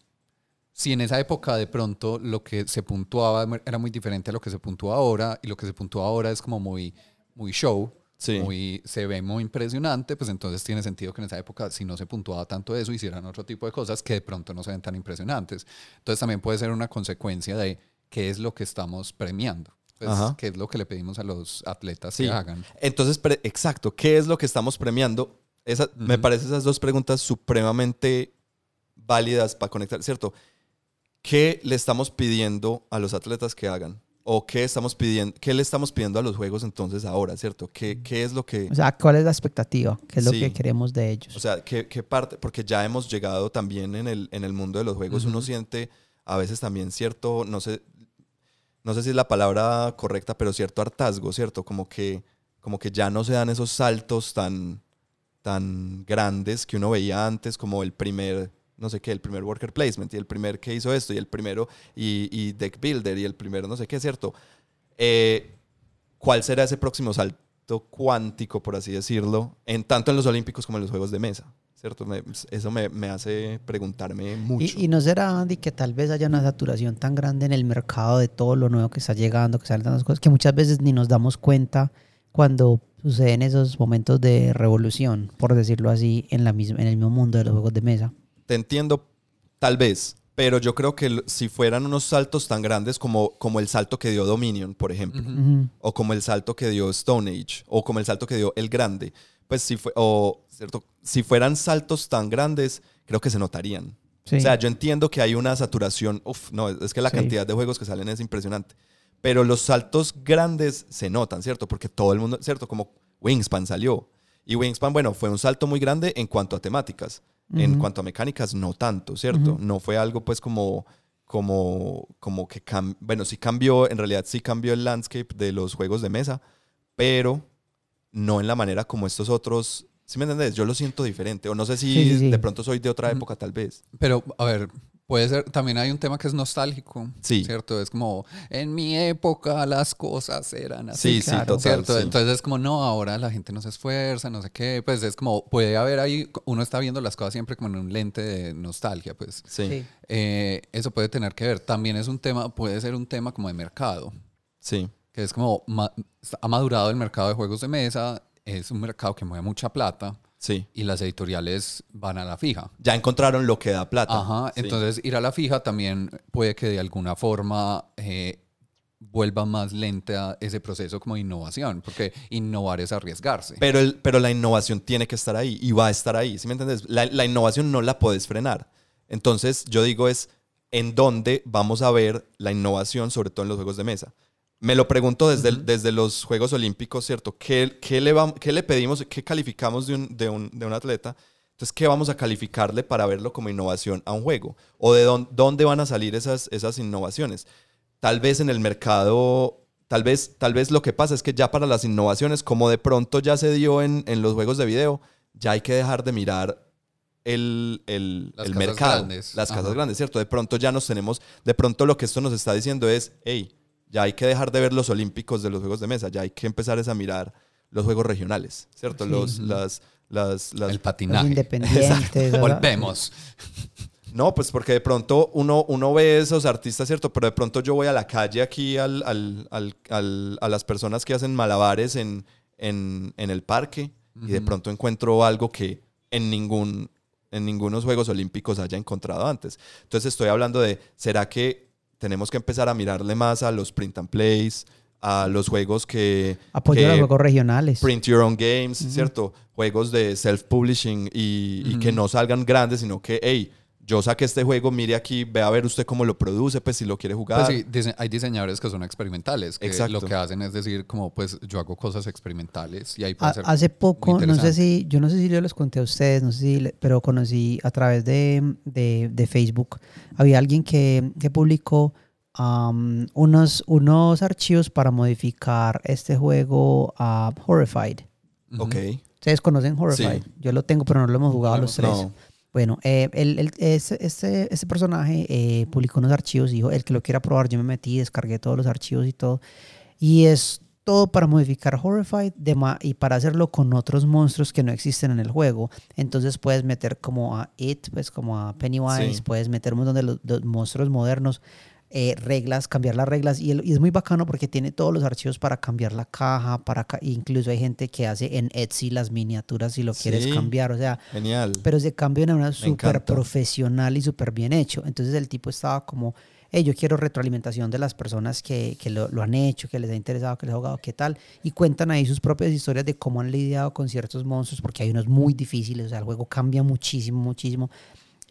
si en esa época de pronto lo que se puntuaba era muy diferente a lo que se puntúa ahora, y lo que se puntúa ahora es como muy, muy show, Sí. muy, se ve muy impresionante, pues entonces tiene sentido que en esa época, si no se puntuaba tanto eso, hicieran otro tipo de cosas que de pronto no se ven tan impresionantes. Entonces también puede ser una consecuencia de qué es lo que estamos premiando, pues, qué es lo que le pedimos a los atletas Sí. que hagan. Entonces, exacto, ¿qué es lo que estamos premiando? Esa, Me parecen esas dos preguntas supremamente válidas para conectar, ¿cierto? ¿Qué le estamos pidiendo a los atletas que hagan? ¿O qué, estamos pidiendo, qué le estamos pidiendo a los juegos entonces ahora, ¿cierto? ¿Qué, qué es lo que... O sea, ¿cuál es la expectativa? ¿Qué es lo Sí. que queremos de ellos? O sea, ¿qué, qué parte? Porque ya hemos llegado también en el, en el mundo de los juegos. Uno Ujú. siente a veces también cierto, no sé, no sé si es la palabra correcta, pero cierto hartazgo, ¿cierto? Como que, como que ya no se dan esos saltos tan, tan grandes que uno veía antes, como el primer, no sé qué, el primer worker placement y el primer que hizo esto y el primero y, y deck builder y el primero no sé qué, ¿cierto? Eh, ¿Cuál será ese próximo salto cuántico, por así decirlo, en tanto en los Olímpicos como en los Juegos de Mesa? ¿Cierto? Me- eso me, me hace preguntarme mucho. Y, y no será, Andy, que tal vez haya una saturación tan grande en el mercado de todo lo nuevo que está llegando, que salen tantas cosas, que muchas veces ni nos damos cuenta cuando suceden esos momentos de revolución, por decirlo así, en, la misma, en el mismo mundo de los juegos de mesa. Te entiendo, tal vez, pero yo creo que si fueran unos saltos tan grandes como, como el salto que dio Dominion, por ejemplo, o como el salto que dio Stone Age, o como el salto que dio El Grande, pues si, fue, o, ¿cierto? si fueran saltos tan grandes, creo que se notarían. Sí. O sea, yo entiendo que hay una saturación, uf, no, es que la Sí. cantidad de juegos que salen es impresionante, pero los saltos grandes se notan, ¿cierto? Porque todo el mundo, ¿cierto? Como Wingspan salió. Y Wingspan, bueno, fue un salto muy grande en cuanto a temáticas. En cuanto a mecánicas, no tanto, ¿cierto? No fue algo pues como, como, como que, cam- bueno, sí cambió, en realidad sí cambió el landscape de los juegos de mesa, pero no en la manera como estos otros, ¿sí me entendés? Yo lo siento diferente, o no sé si Sí, sí, sí. de pronto soy de otra época tal vez. Pero, a ver, puede ser, también hay un tema que es nostálgico, Sí. ¿cierto? Es como, en mi época las cosas eran así. Sí, sí, claro. total. ¿Cierto? sí. Entonces es como, no, ahora la gente no se esfuerza, no sé qué. Pues es como, puede haber ahí, uno está viendo las cosas siempre como en un lente de nostalgia, pues. Sí, sí. Sí. Eh, eso puede tener que ver. También es un tema, puede ser un tema como de mercado, que es como, ma- ha madurado el mercado de juegos de mesa, es un mercado que mueve mucha plata sí. y las editoriales van a la fija. Ya encontraron lo que da plata. Ajá, Sí. entonces ir a la fija también puede que de alguna forma eh, vuelva más lenta ese proceso como de innovación, porque innovar es arriesgarse. Pero, el, pero la innovación tiene que estar ahí y va a estar ahí, ¿sí me entiendes? La, la innovación no la puedes frenar. Entonces, yo digo es, ¿en dónde vamos a ver la innovación, sobre todo en los juegos de mesa? Me lo pregunto desde, el- desde los Juegos Olímpicos, ¿cierto? ¿Qué, qué le, qué le pedimos, qué calificamos de un, de, un, de un atleta? Entonces, ¿qué vamos a calificarle para verlo como innovación a un juego? ¿O de dónde, dónde van a salir esas, esas innovaciones? Tal vez en el mercado, tal vez, tal vez lo que pasa es que ya para las innovaciones, como de pronto ya se dio en, en los juegos de video, ya hay que dejar de mirar el, el, Las el casas mercado, grandes. las casas grandes, ¿cierto? De pronto ya nos tenemos, de pronto lo que esto nos está diciendo es, hey, ya hay que dejar de ver los olímpicos de los juegos de mesa, ya hay que empezar es a mirar los juegos regionales, ¿cierto? Sí. Los, las, las, las- el patinaje. independientes. Volvemos. No, pues porque de pronto uno, uno ve esos artistas, ¿cierto? Pero de pronto yo voy a la calle aquí al, al- al- al- a las personas que hacen malabares en, en, en el parque y de pronto encuentro algo que en ningún en ningunos Juegos Olímpicos haya encontrado antes. Entonces estoy hablando de, ¿será que tenemos que empezar a mirarle más a los print and plays, a los juegos que... Apoyo a los juegos regionales. Print Your Own Games, ¿cierto? Juegos de self-publishing y, y que no salgan grandes, sino que, hey, yo saqué este juego, mire aquí, ve a ver usted cómo lo produce, pues si lo quiere jugar. Pues sí, dise- hay diseñadores que son experimentales, que Exacto. lo que hacen es decir, como pues yo hago cosas experimentales y ahí puede Ha- ser hace poco, no sé si, yo no sé si yo les conté a ustedes, no sé si, le- pero conocí a través de, de- de Facebook, había alguien que, que publicó unos, unos archivos para modificar este juego a Horrified. Ujú. Ok. Ustedes conocen Horrified. Sí. Yo lo tengo, pero no lo hemos jugado No, los tres. No. Bueno, eh, el, el- ese, ese- ese personaje eh, publicó unos archivos, dijo, el que lo quiera probar, yo me metí, descargué todos los archivos y todo. Y es todo para modificar Horrified de y para hacerlo con otros monstruos que no existen en el juego. Entonces puedes meter como a It, pues como a Pennywise, Sí. puedes meter un montón de los, de monstruos modernos, eh, reglas, cambiar las reglas. Y, el- y es muy bacano porque tiene todos los archivos para cambiar la caja, para ca- incluso hay gente que hace en Etsy las miniaturas si lo quieres cambiar. O sea, Genial. pero se cambió de una súper profesional y súper bien hecho. Entonces el tipo estaba como, hey, yo quiero retroalimentación de las personas que, que lo, lo han hecho, que les ha interesado, que les ha jugado, qué tal. Y cuentan ahí sus propias historias de cómo han lidiado con ciertos monstruos, porque hay unos muy difíciles, o sea, el juego cambia muchísimo, muchísimo.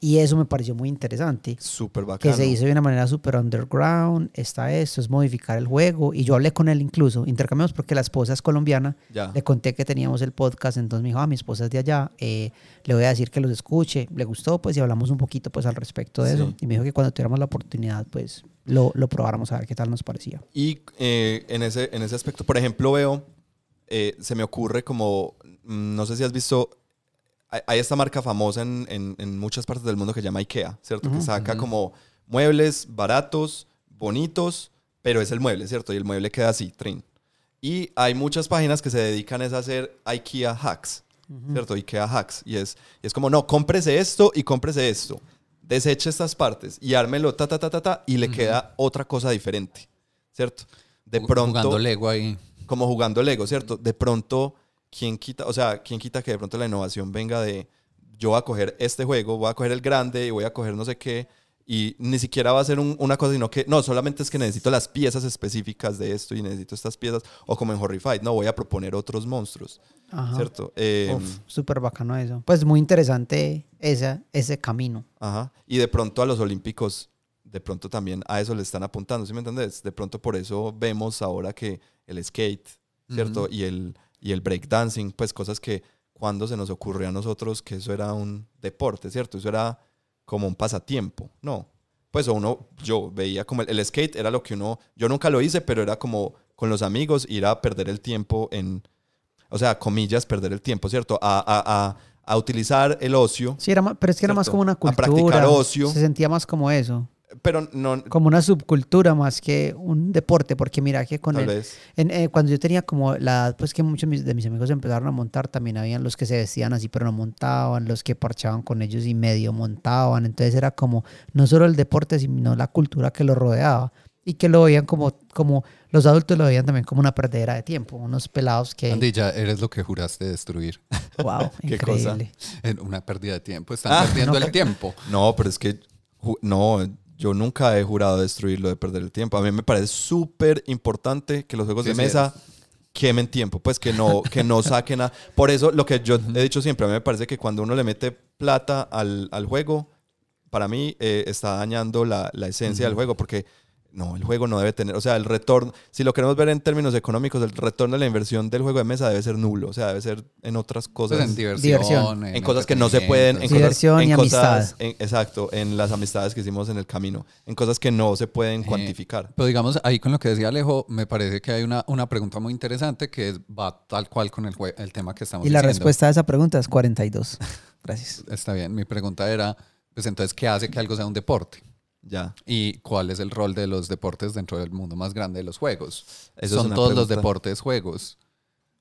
Y eso me pareció muy interesante. Súper Que bacano. se hizo de una manera súper underground, está esto, es modificar el juego. Y yo hablé con él incluso, intercambiamos porque la esposa es colombiana, Ya. le conté que teníamos el podcast, entonces me dijo, ah, mi esposa es de allá, eh, le voy a decir que los escuche. Le gustó, pues, y hablamos un poquito, pues, al respecto de Sí. eso. Y me dijo que cuando tuviéramos la oportunidad, pues, lo, lo probáramos a ver qué tal nos parecía. Y eh, en, ese, en ese aspecto, por ejemplo, veo, eh, se me ocurre como, mm, no sé si has visto, hay, esta marca famosa en, en- en muchas partes del mundo que se llama IKEA, ¿cierto? Que Ujú. saca Ujú. como muebles baratos, bonitos, pero es el mueble, ¿cierto? Y el mueble queda así, trin. Y hay muchas páginas que se dedican es a hacer IKEA hacks, ¿cierto? IKEA hacks. Y es, y es como, no, cómprese esto y cómprese esto. Deseche estas partes y ármelo, ta, ta, ta, ta, ta, y le queda otra cosa diferente, ¿cierto? De pronto, Jugando Lego ahí. como jugando Lego, ¿cierto? De pronto, ¿quién quita? O sea, ¿quién quita que de pronto la innovación venga de yo voy a coger este juego, voy a coger el grande y voy a coger no sé qué, y ni siquiera va a ser un- una cosa, sino que no, solamente es que necesito las piezas específicas de esto y necesito estas piezas, o como en Horrified, no, voy a proponer otros monstruos, Ajá. ¿cierto? Eh, súper bacano eso. Pues muy interesante ese, ese camino. Ajá. Y de pronto a los olímpicos, de pronto también a eso le están apuntando, ¿sí me entendés? De pronto por eso vemos ahora que el skate, ¿cierto? Y el, y el breakdancing, pues cosas que cuando se nos ocurrió a nosotros que eso era un deporte, ¿cierto? Eso era como un pasatiempo, ¿no? Pues uno, yo veía como el, el skate era lo que uno, yo nunca lo hice, pero era como con los amigos ir a perder el tiempo en, o sea, comillas, perder el tiempo, ¿cierto? A, a, a, a utilizar el ocio, Sí, era más, pero es que era más Cierto. como una A cultura. practicar ocio. Se sentía más como eso. Pero no, Como una subcultura más que un deporte. Porque mira que con vez. En, eh, cuando yo tenía como la edad, pues que muchos mis- de mis amigos empezaron a montar, también habían los que se vestían así pero no montaban, los que parchaban con ellos y medio montaban. Entonces era como no solo el deporte, sino la cultura que lo rodeaba. Y que lo veían como, como los adultos lo veían también como una perdedera de tiempo. Unos pelados que, Andy, ya eres lo que juraste destruir. wow, ¿Qué cosa? increíble. En una pérdida de tiempo. Están Ah, perdiendo no, el que- tiempo. No, pero es que no, yo nunca he jurado destruirlo de perder el tiempo. A mí me parece súper importante que los juegos Sí, de sí. mesa quemen tiempo, pues que no, que no saquen a... Por eso lo que yo he dicho siempre, a mí me parece que cuando uno le mete plata al, al juego, para mí eh, está dañando la, la esencia del juego, porque no, el juego no debe tener, o sea, el retorno, si lo queremos ver en términos económicos, el retorno de la inversión del juego de mesa debe ser nulo, o sea, debe ser en otras cosas. Pues en diversión. Diversión. en cosas que no se pueden, en cosas, Diversión en y cosas- amistad. en- exacto, en las amistades que hicimos en el camino, en cosas que no se pueden Eh, cuantificar. Pero digamos, ahí con lo que decía Alejo, me parece que hay una, una pregunta muy interesante que es- va tal cual con el, tema que estamos Y la diciendo. respuesta a esa pregunta es 42. Gracias. Está bien, mi pregunta era, pues entonces, ¿qué hace que algo sea un deporte? Ya. ¿Y cuál es el rol de los deportes dentro del mundo más grande de los juegos? Eso Son todos los deportes juegos.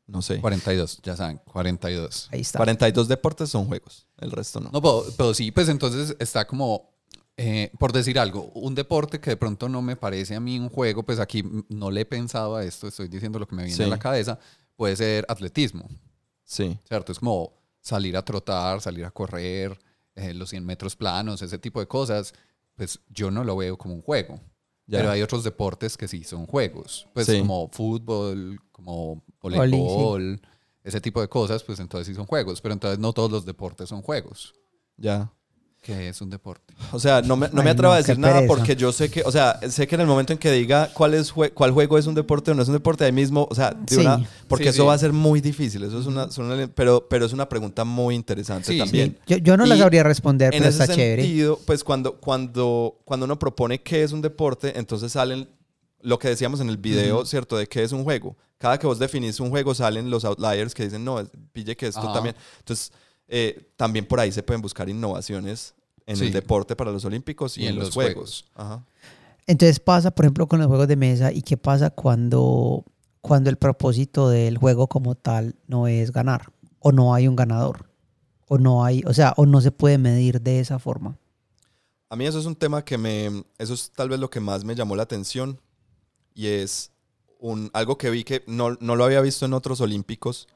No sé. 42, ya saben, 42. Ahí está. 42 deportes son juegos, el resto no. No, pero, pero sí, pues entonces está como, eh, por decir algo, un deporte que de pronto no me parece a mí un juego, pues aquí no le he pensado a esto, estoy diciendo lo que me viene Sí. a la cabeza, puede ser atletismo, Sí. ¿cierto? Es como salir a trotar, salir a correr, eh, los 100 metros planos, ese tipo de cosas, pues yo no lo veo como un juego. Ya. Pero hay otros deportes que sí son juegos, pues Sí. como fútbol, como sí. voleibol, ese tipo de cosas, pues entonces sí son juegos, pero entonces no todos los deportes son juegos. Ya. ¿Qué es un deporte? O sea, no me, no me Ay, atrevo a no, decir qué nada pereza. porque yo sé que, o sea, sé que en el momento en que diga cuál es jue- cuál juego es un deporte o no es un deporte, ahí mismo, o sea, de Sí. una- porque Sí, eso sí. va a ser muy difícil. Eso es una, son una- pero, pero es una pregunta muy interesante Sí, también. Yo, yo no la sabría responder, En pero ese está chévere. sentido, pues cuando, cuando, cuando uno propone qué es un deporte, entonces salen lo que decíamos en el video, ¿cierto? De qué es un juego. Cada que vos definís un juego salen los outliers que dicen, no, pille que esto Ajá. también. Entonces, eh, también por ahí se pueden buscar innovaciones en Sí. el deporte para los olímpicos y, en, los, juegos. Ajá. Entonces pasa, por ejemplo, con los juegos de mesa y qué pasa cuando, cuando el propósito del juego como tal no es ganar o no hay un ganador o no hay, o sea, o no se puede medir de esa forma. A mí eso es un tema que me, eso es tal vez lo que más me llamó la atención y es un, algo que vi que no, no lo había visto en otros olímpicos,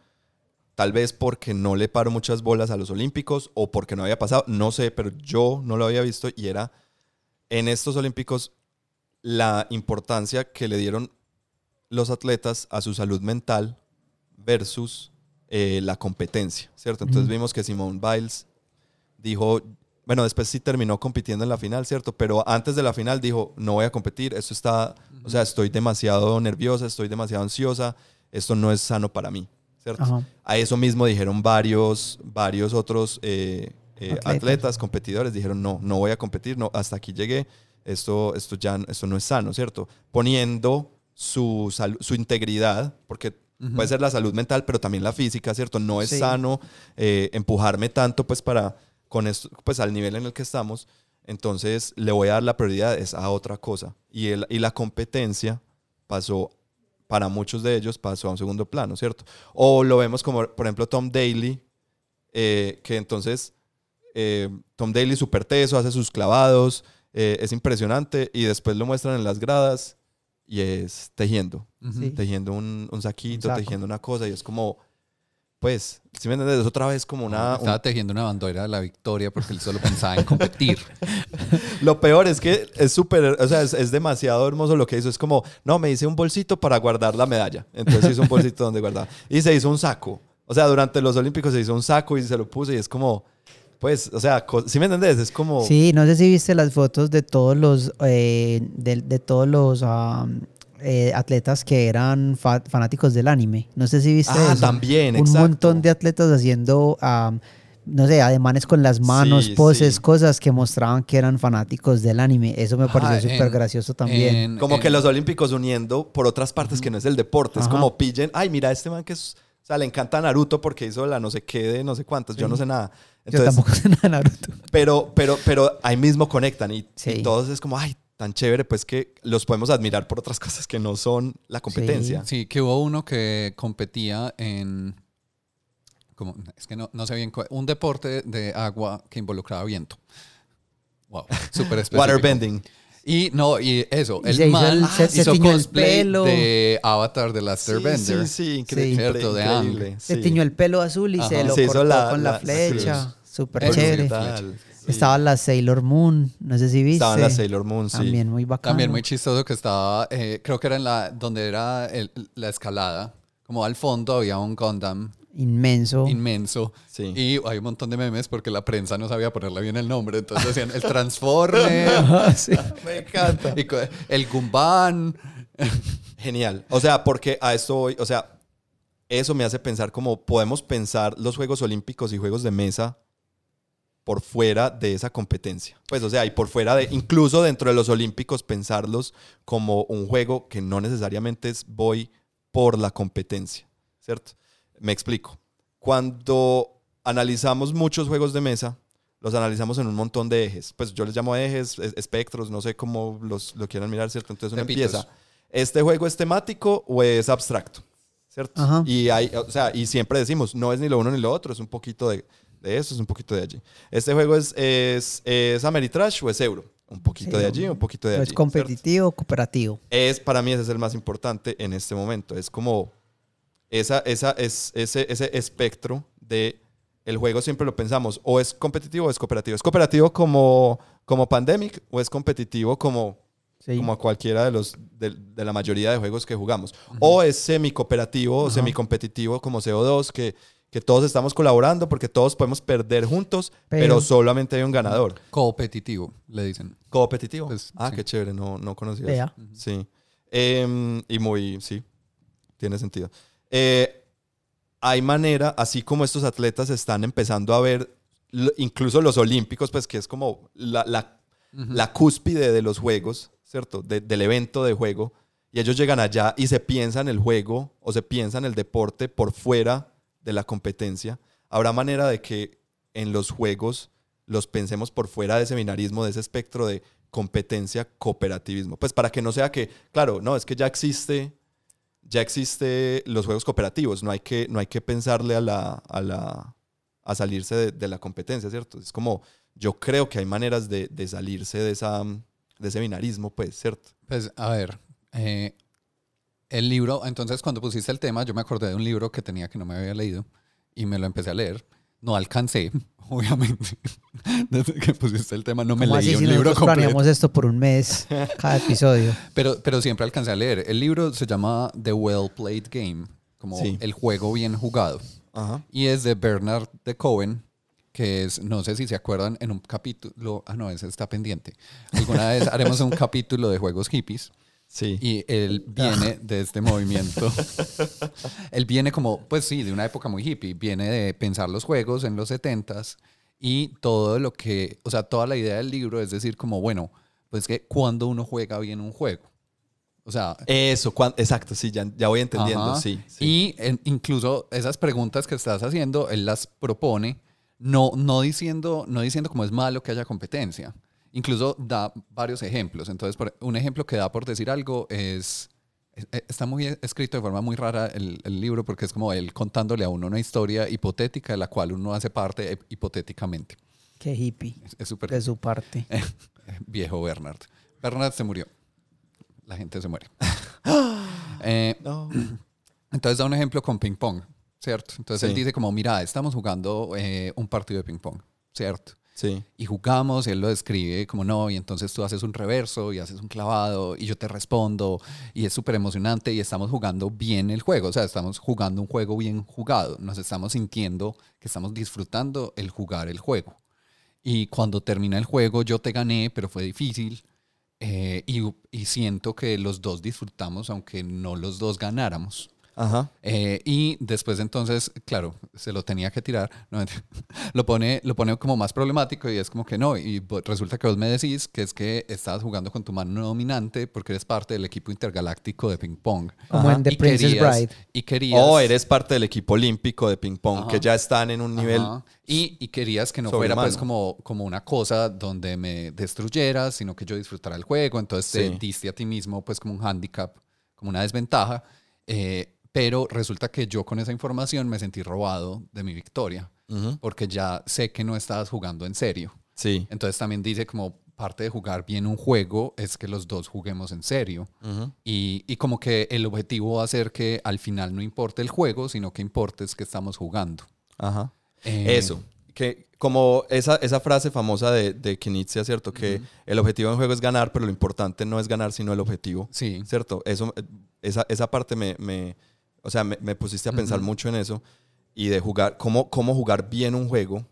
tal vez porque no le paro muchas bolas a los olímpicos o porque no había pasado, no sé, pero yo no lo había visto y era en estos olímpicos la importancia que le dieron los atletas a su salud mental versus eh, la competencia, ¿cierto? Entonces vimos que Simone Biles dijo, bueno, después sí terminó compitiendo en la final, ¿cierto? Pero antes de la final dijo, no voy a competir, esto está, o sea, estoy demasiado nerviosa, estoy demasiado ansiosa, esto no es sano para mí, ¿cierto? Ajá. A eso mismo dijeron varios, varios otros eh, eh, Atletas. atletas. competidores, dijeron, no, no voy a competir, no, hasta aquí llegué, esto, esto ya esto no es sano, ¿cierto? Poniendo su, su integridad, porque puede ser la salud mental, pero también la física, ¿cierto? No es Sí. sano eh, empujarme tanto, pues, para, con esto, pues, al nivel en el que estamos. Entonces, le voy a dar la prioridad es a otra cosa. Y, el, y la competencia pasó, para muchos de ellos, pasó a un segundo plano, ¿cierto? O lo vemos como, por ejemplo, Tom Daly, eh, que entonces eh, Tom Daly súper teso, hace sus clavados, eh, es impresionante y después lo muestran en las gradas y es tejiendo. Sí. tejiendo un, un saquito, Un tejiendo una cosa y es como, pues, si me entiendes, es otra vez como una... un- Estaba tejiendo una bandera de la victoria porque él solo pensaba en competir. Lo peor es que es súper, o sea, es, es demasiado hermoso lo que hizo. Es como, no, me hice un bolsito para guardar la medalla. Entonces hizo un bolsito donde guardar. Y se hizo un saco. O sea, durante los Olímpicos se hizo un saco y se lo puso y es como, pues, o sea, si me entendés? Es como... Sí, no sé si viste las fotos de todos los eh, de, de todos los am, eh, atletas que eran fa- fanáticos del anime. No sé si viste Ah, eso. también, Un exacto. montón de atletas haciendo am, no sé, ademanes con las manos, Sí, poses, sí. cosas que mostraban que eran fanáticos del anime. Eso me Ajá, pareció súper en- gracioso también. en- Como en- que los Olímpicos uniendo por otras partes que no es el deporte. Es como pillen, ay, mira, este man que es... O sea, le encanta Naruto porque hizo la no sé qué de no sé cuántas. Yo no sé nada. Yo tampoco sé nada de Naruto. Pero, pero, pero ahí mismo conectan y, Sí. y todos es como, ay, tan chévere, pues que los podemos admirar por otras cosas que no son la competencia. Sí, que hubo uno que competía en. Como, es que no, no sé bien. Un deporte de agua que involucraba viento. Wow, súper específico. Waterbending. Y no, y eso, Y el se hizo man el- se- se hizo tiñó el cosplay pelo. de Avatar de la Sí, Bender. sí, sí, increíble. Cierto, de increíble, Se tiñó el pelo azul y se lo Se hizo cortó la- con la, flecha. Súper chévere. Brutal, sí. Estaba la Sailor Moon, no sé si viste. Estaban las Sailor Moon, sí. También muy bacano. También muy chistoso que estaba, eh, creo que era en la, donde era el- la escalada. Como al fondo había un Gundam Inmenso. inmenso. Sí. Y hay un montón de memes porque la prensa no sabía ponerle bien el nombre. Entonces decían el Transforme, Me encanta. y el Gumban. Genial. O sea, porque a esto voy, o sea, eso me hace pensar como podemos pensar los Juegos Olímpicos y Juegos de Mesa por fuera de esa competencia. Pues, o sea, y por fuera de, incluso dentro de los Olímpicos, pensarlos como un juego que no necesariamente es voy por la competencia, ¿cierto? Me explico. Cuando analizamos muchos juegos de mesa, los analizamos en un montón de ejes. Pues yo les llamo ejes, es- espectros, no sé cómo los, lo quieran mirar, ¿cierto? Entonces uno Tepitos. empieza, ¿este juego es temático o es abstracto? ¿Cierto? Ajá. Y, hay, o sea, y siempre decimos, no es ni lo uno ni lo otro, es un poquito de, de eso, es un poquito de allí. ¿Este juego es, es, es Ameritrash o es Euro? Un poquito Sí, de allí, un poquito de allí. ¿Es competitivo o cooperativo? es para mí ese es el más importante en este momento. Es como esa, esa, es, ese, ese espectro de el juego siempre lo pensamos o es competitivo o es cooperativo. ¿Es cooperativo como, como Pandemic o es competitivo como, Sí. como cualquiera de, los, de, de la mayoría de juegos que jugamos? O es semi-cooperativo o semi-competitivo como CO2 que, que todos estamos colaborando porque todos podemos perder juntos, pero, Pero- solamente hay un ganador. Competitivo, le dicen. Competitivo. Pues, ah, sí. qué chévere, no, no conocía eso. Sí. Em, y muy, sí, tiene sentido. Eh, hay manera, así como estos atletas están empezando a ver, incluso los olímpicos, pues que es como la, la, la cúspide de los juegos, ¿cierto? De- del evento de juego. Y ellos llegan allá y se piensan el juego o se piensan el deporte por fuera de la competencia. habrá manera de que en los juegos los pensemos por fuera de ese binarismo, de ese espectro de competencia, cooperativismo. Pues para que no sea que, claro, no, es que ya existe, ya existe los juegos cooperativos, no hay que, no hay que pensarle a la, a la, a salirse de, la competencia, ¿cierto? Es como, yo creo que hay maneras de, de salirse de, esa, de ese binarismo, pues, ¿cierto? Pues a ver, eh, el libro, entonces cuando pusiste el tema, yo me acordé de un libro que tenía que no me había leído y me lo empecé a leer. No alcancé, obviamente. Desde que pusiste el tema, no me ¿Cómo leí así un si libro completo. planeamos esto por un mes cada episodio? Pero, pero siempre alcancé a leer. El libro se llama The Well Played Game, como Sí. el juego bien jugado. Ajá. Y es de Bernard de Cohen, que es, no sé si se acuerdan, en un capítulo, ah, no, ese está pendiente. Alguna vez haremos un capítulo de juegos hippies. Sí. Y él viene de este movimiento. él viene como, pues sí, de una época muy hippie. Viene de pensar los juegos en los 70s y todo lo que, o sea, toda la idea del libro es decir, como, bueno, pues que cuando uno juega bien un juego. O sea, Eso, cuan- exacto, sí, ya, ya voy entendiendo, Ajá. sí. sí. Y en- incluso esas preguntas que estás haciendo, él las propone, no, no, diciendo, no diciendo como es malo que haya competencia. Incluso da varios ejemplos. Entonces, por- un ejemplo que da por decir algo es, es- está muy escrito de forma muy rara el, el libro porque es como él contándole a uno una historia hipotética de la cual uno hace parte eh, hipotéticamente. Qué hippie Es- Es súper de su parte. viejo Bernard. Bernard se murió. La gente se muere. Eh, No. entonces da un ejemplo con ping pong, ¿cierto? Entonces él dice como, mira, estamos jugando eh, un partido de ping pong, ¿cierto? Sí. Y jugamos, él lo describe como no, y entonces tú haces un reverso y haces un clavado y yo te respondo y es súper emocionante y estamos jugando bien el juego, o sea, estamos jugando un juego bien jugado, nos estamos sintiendo que estamos disfrutando el jugar el juego. Y cuando termina el juego yo te gané, pero fue difícil eh, y siento que los dos disfrutamos aunque no los dos ganáramos. Ajá. Eh, y después entonces, claro, se lo tenía que tirar, no, lo, pone, lo pone como más problemático y es como que no, y resulta que vos me decís que es que estabas jugando con tu mano dominante porque eres parte del equipo intergaláctico de ping pong. Como en The Y Princess querías- Bride. Y querías... O eres parte del equipo olímpico de ping pong, Ajá. que ya están en un nivel. Ajá. Y, y querías que no fuera pues como, como una cosa donde me destruyeras, sino que yo disfrutara el juego. Entonces te Sí. diste a ti mismo pues como un handicap, como una desventaja. Eh, pero resulta que yo con esa información me sentí robado de mi victoria, porque ya sé que no estabas jugando en serio. Sí. Entonces también dice como parte de jugar bien un juego es que los dos juguemos en serio. Y, y como que el objetivo va a ser que al final no importe el juego, sino que importe es que estamos jugando. Ajá. Eh, Eso. Que como esa, esa frase famosa de, de Knizia, ¿cierto? Que el objetivo en juego es ganar, pero lo importante no es ganar, sino el objetivo. Sí. ¿Cierto? Eso, eh, esa, esa parte me, me- o sea, me, me pusiste a pensar mucho en eso y de jugar, cómo, cómo jugar bien un juego,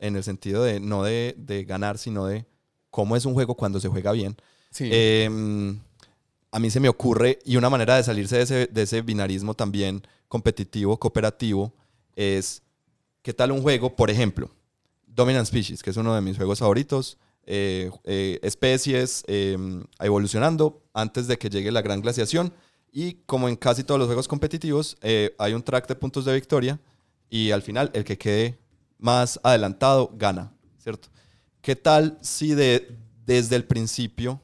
en el sentido de no de, de ganar, sino de cómo es un juego cuando se juega bien. Sí. Eh, a mí se me ocurre, y una manera de salirse de ese, de ese binarismo también competitivo, cooperativo, es, ¿qué tal un juego? Por ejemplo, Dominant Species, que es uno de mis juegos favoritos, eh, eh, especies eh, evolucionando antes de que llegue la gran glaciación, y como en casi todos los juegos competitivos, eh, hay un track de puntos de victoria, y al final el que quede más adelantado gana, ¿cierto? ¿Qué tal si de, desde el principio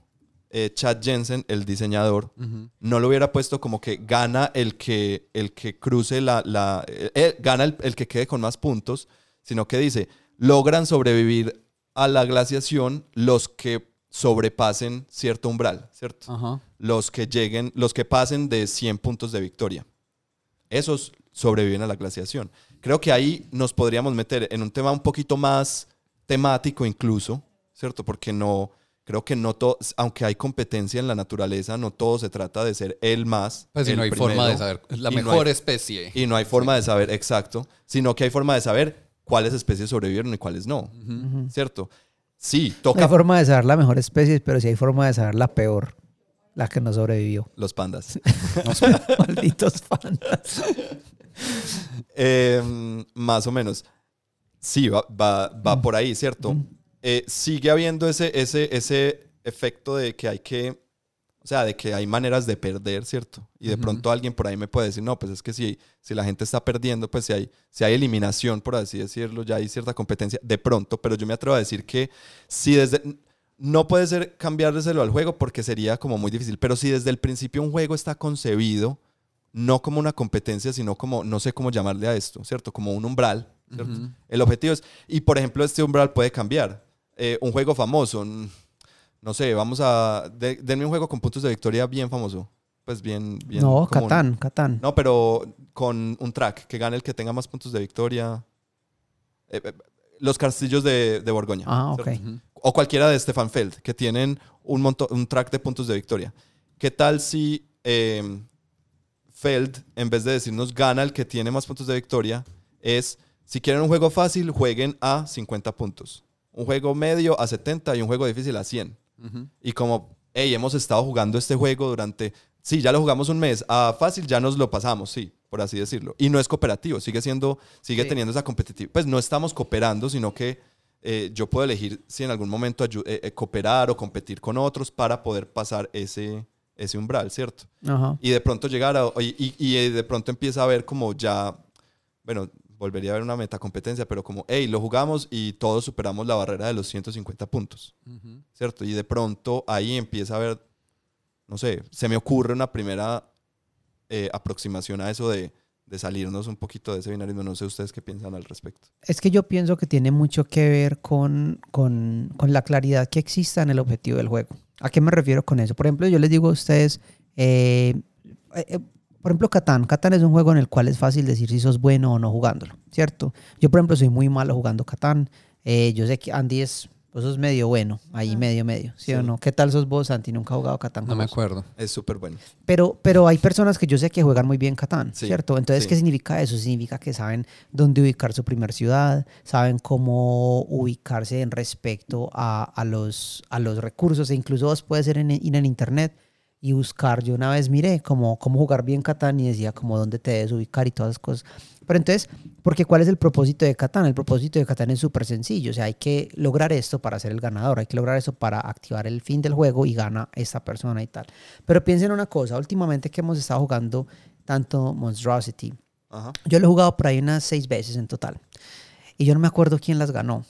eh, Chad Jensen, el diseñador, no lo hubiera puesto como que gana el que, el que cruce la... la eh, gana el, el que quede con más puntos, sino que dice, logran sobrevivir a la glaciación los que sobrepasen cierto umbral, ¿cierto? Ajá. Los que lleguen, los que pasen de 100 puntos de victoria. Esos sobreviven a la glaciación. Creo que ahí nos podríamos meter en un tema un poquito más temático incluso, ¿cierto? Porque no, creo que no todo, aunque hay competencia en la naturaleza, no todo se trata de ser el más. Pues si el no hay forma de saber. La no mejor hay- especie. Y no hay forma de saber exacto, sino que hay forma de saber cuáles especies sobrevivieron y cuáles no. ¿cierto? Sí, No toca hay forma de saber la mejor especie, pero sí hay forma de saber la peor. La que no sobrevivió. los pandas. Malditos fantas. Eh, más o menos. Sí, va, va, va por ahí, ¿cierto? Eh, sigue habiendo ese, ese, ese efecto de que hay que, o sea, de que hay maneras de perder, ¿cierto? Y de pronto alguien por ahí me puede decir, no, pues es que si, si la gente está perdiendo, pues si hay, si hay eliminación, por así decirlo, ya hay cierta competencia, de pronto, pero yo me atrevo a decir que si desde... No puede ser cambiárselo al juego porque sería como muy difícil, pero si desde el principio un juego está concebido no como una competencia, sino como, no sé cómo llamarle a esto, ¿cierto? Como un umbral, ¿cierto? El objetivo es, y por ejemplo, este umbral puede cambiar. Eh, un juego famoso, no sé, vamos a. denme un juego con puntos de victoria bien famoso. Pues bien. bien no, Catán, Catán. No, pero con un track, que gane el que tenga más puntos de victoria. Eh, eh, los castillos de, Borgoña. Ah, ok. O cualquiera de Stefan Feld, que tienen un, montón, un track de puntos de victoria. ¿Qué tal si em, Feld, en vez de decirnos gana el que tiene más puntos de victoria, es si quieren un juego fácil, jueguen a 50 puntos. Un juego medio a 70 y un juego difícil a 100. Y como, hey, hemos estado jugando este juego durante, sí, ya lo jugamos un mes, a fácil ya nos lo pasamos, sí, por así decirlo. Y no es cooperativo, sigue siendo, sigue teniendo esa competitividad. Pues no estamos cooperando, sino que eh, yo puedo elegir si en algún momento eh, eh, cooperar o competir con otros para poder pasar ese, ese umbral, ¿cierto? Y de pronto llegar a, y, y, de pronto empieza a ver como ya, bueno, volvería a haber una metacompetencia, pero como, hey, lo jugamos y todos superamos la barrera de los 150 puntos, ¿cierto? Y de pronto ahí empieza a haber, no sé, se me ocurre una primera eh, aproximación a eso de, de, salirnos un poquito de ese binarismo. No sé ustedes qué piensan al respecto. Es que yo pienso que tiene mucho que ver con, con, con la claridad que exista en el objetivo del juego. ¿A qué me refiero con eso? Por ejemplo, yo les digo a ustedes, eh, eh, por ejemplo, Catán. Catán es un juego en el cual es fácil decir si sos bueno o no jugándolo, ¿cierto? Yo, por ejemplo, soy muy malo jugando Catán. Eh, yo sé que Andy es, vos sos medio bueno, ahí medio, medio, ¿sí, o no? ¿Qué tal sos vos, Santi? Nunca he jugado Catán. No me acuerdo. Es súper bueno. Pero, pero hay personas que yo sé que juegan muy bien Catán, ¿cierto? Entonces, ¿qué significa eso? Significa que saben dónde ubicar su primer ciudad, saben cómo ubicarse en respecto a, a los, a los recursos, e incluso vos puedes ir en, ir en internet y buscar. Yo una vez miré cómo, cómo jugar bien Catán y decía como dónde te debes ubicar y todas esas cosas. Pero entonces, porque ¿cuál es el propósito de Catán? El propósito de Catán es súper sencillo. O sea, hay que lograr esto para ser el ganador. Hay que lograr eso para activar el fin del juego y gana esta persona y tal. Pero piensen una cosa. Últimamente que hemos estado jugando tanto Monstrosity. Yo lo he jugado por ahí unas seis veces en total. Y yo no me acuerdo quién las ganó.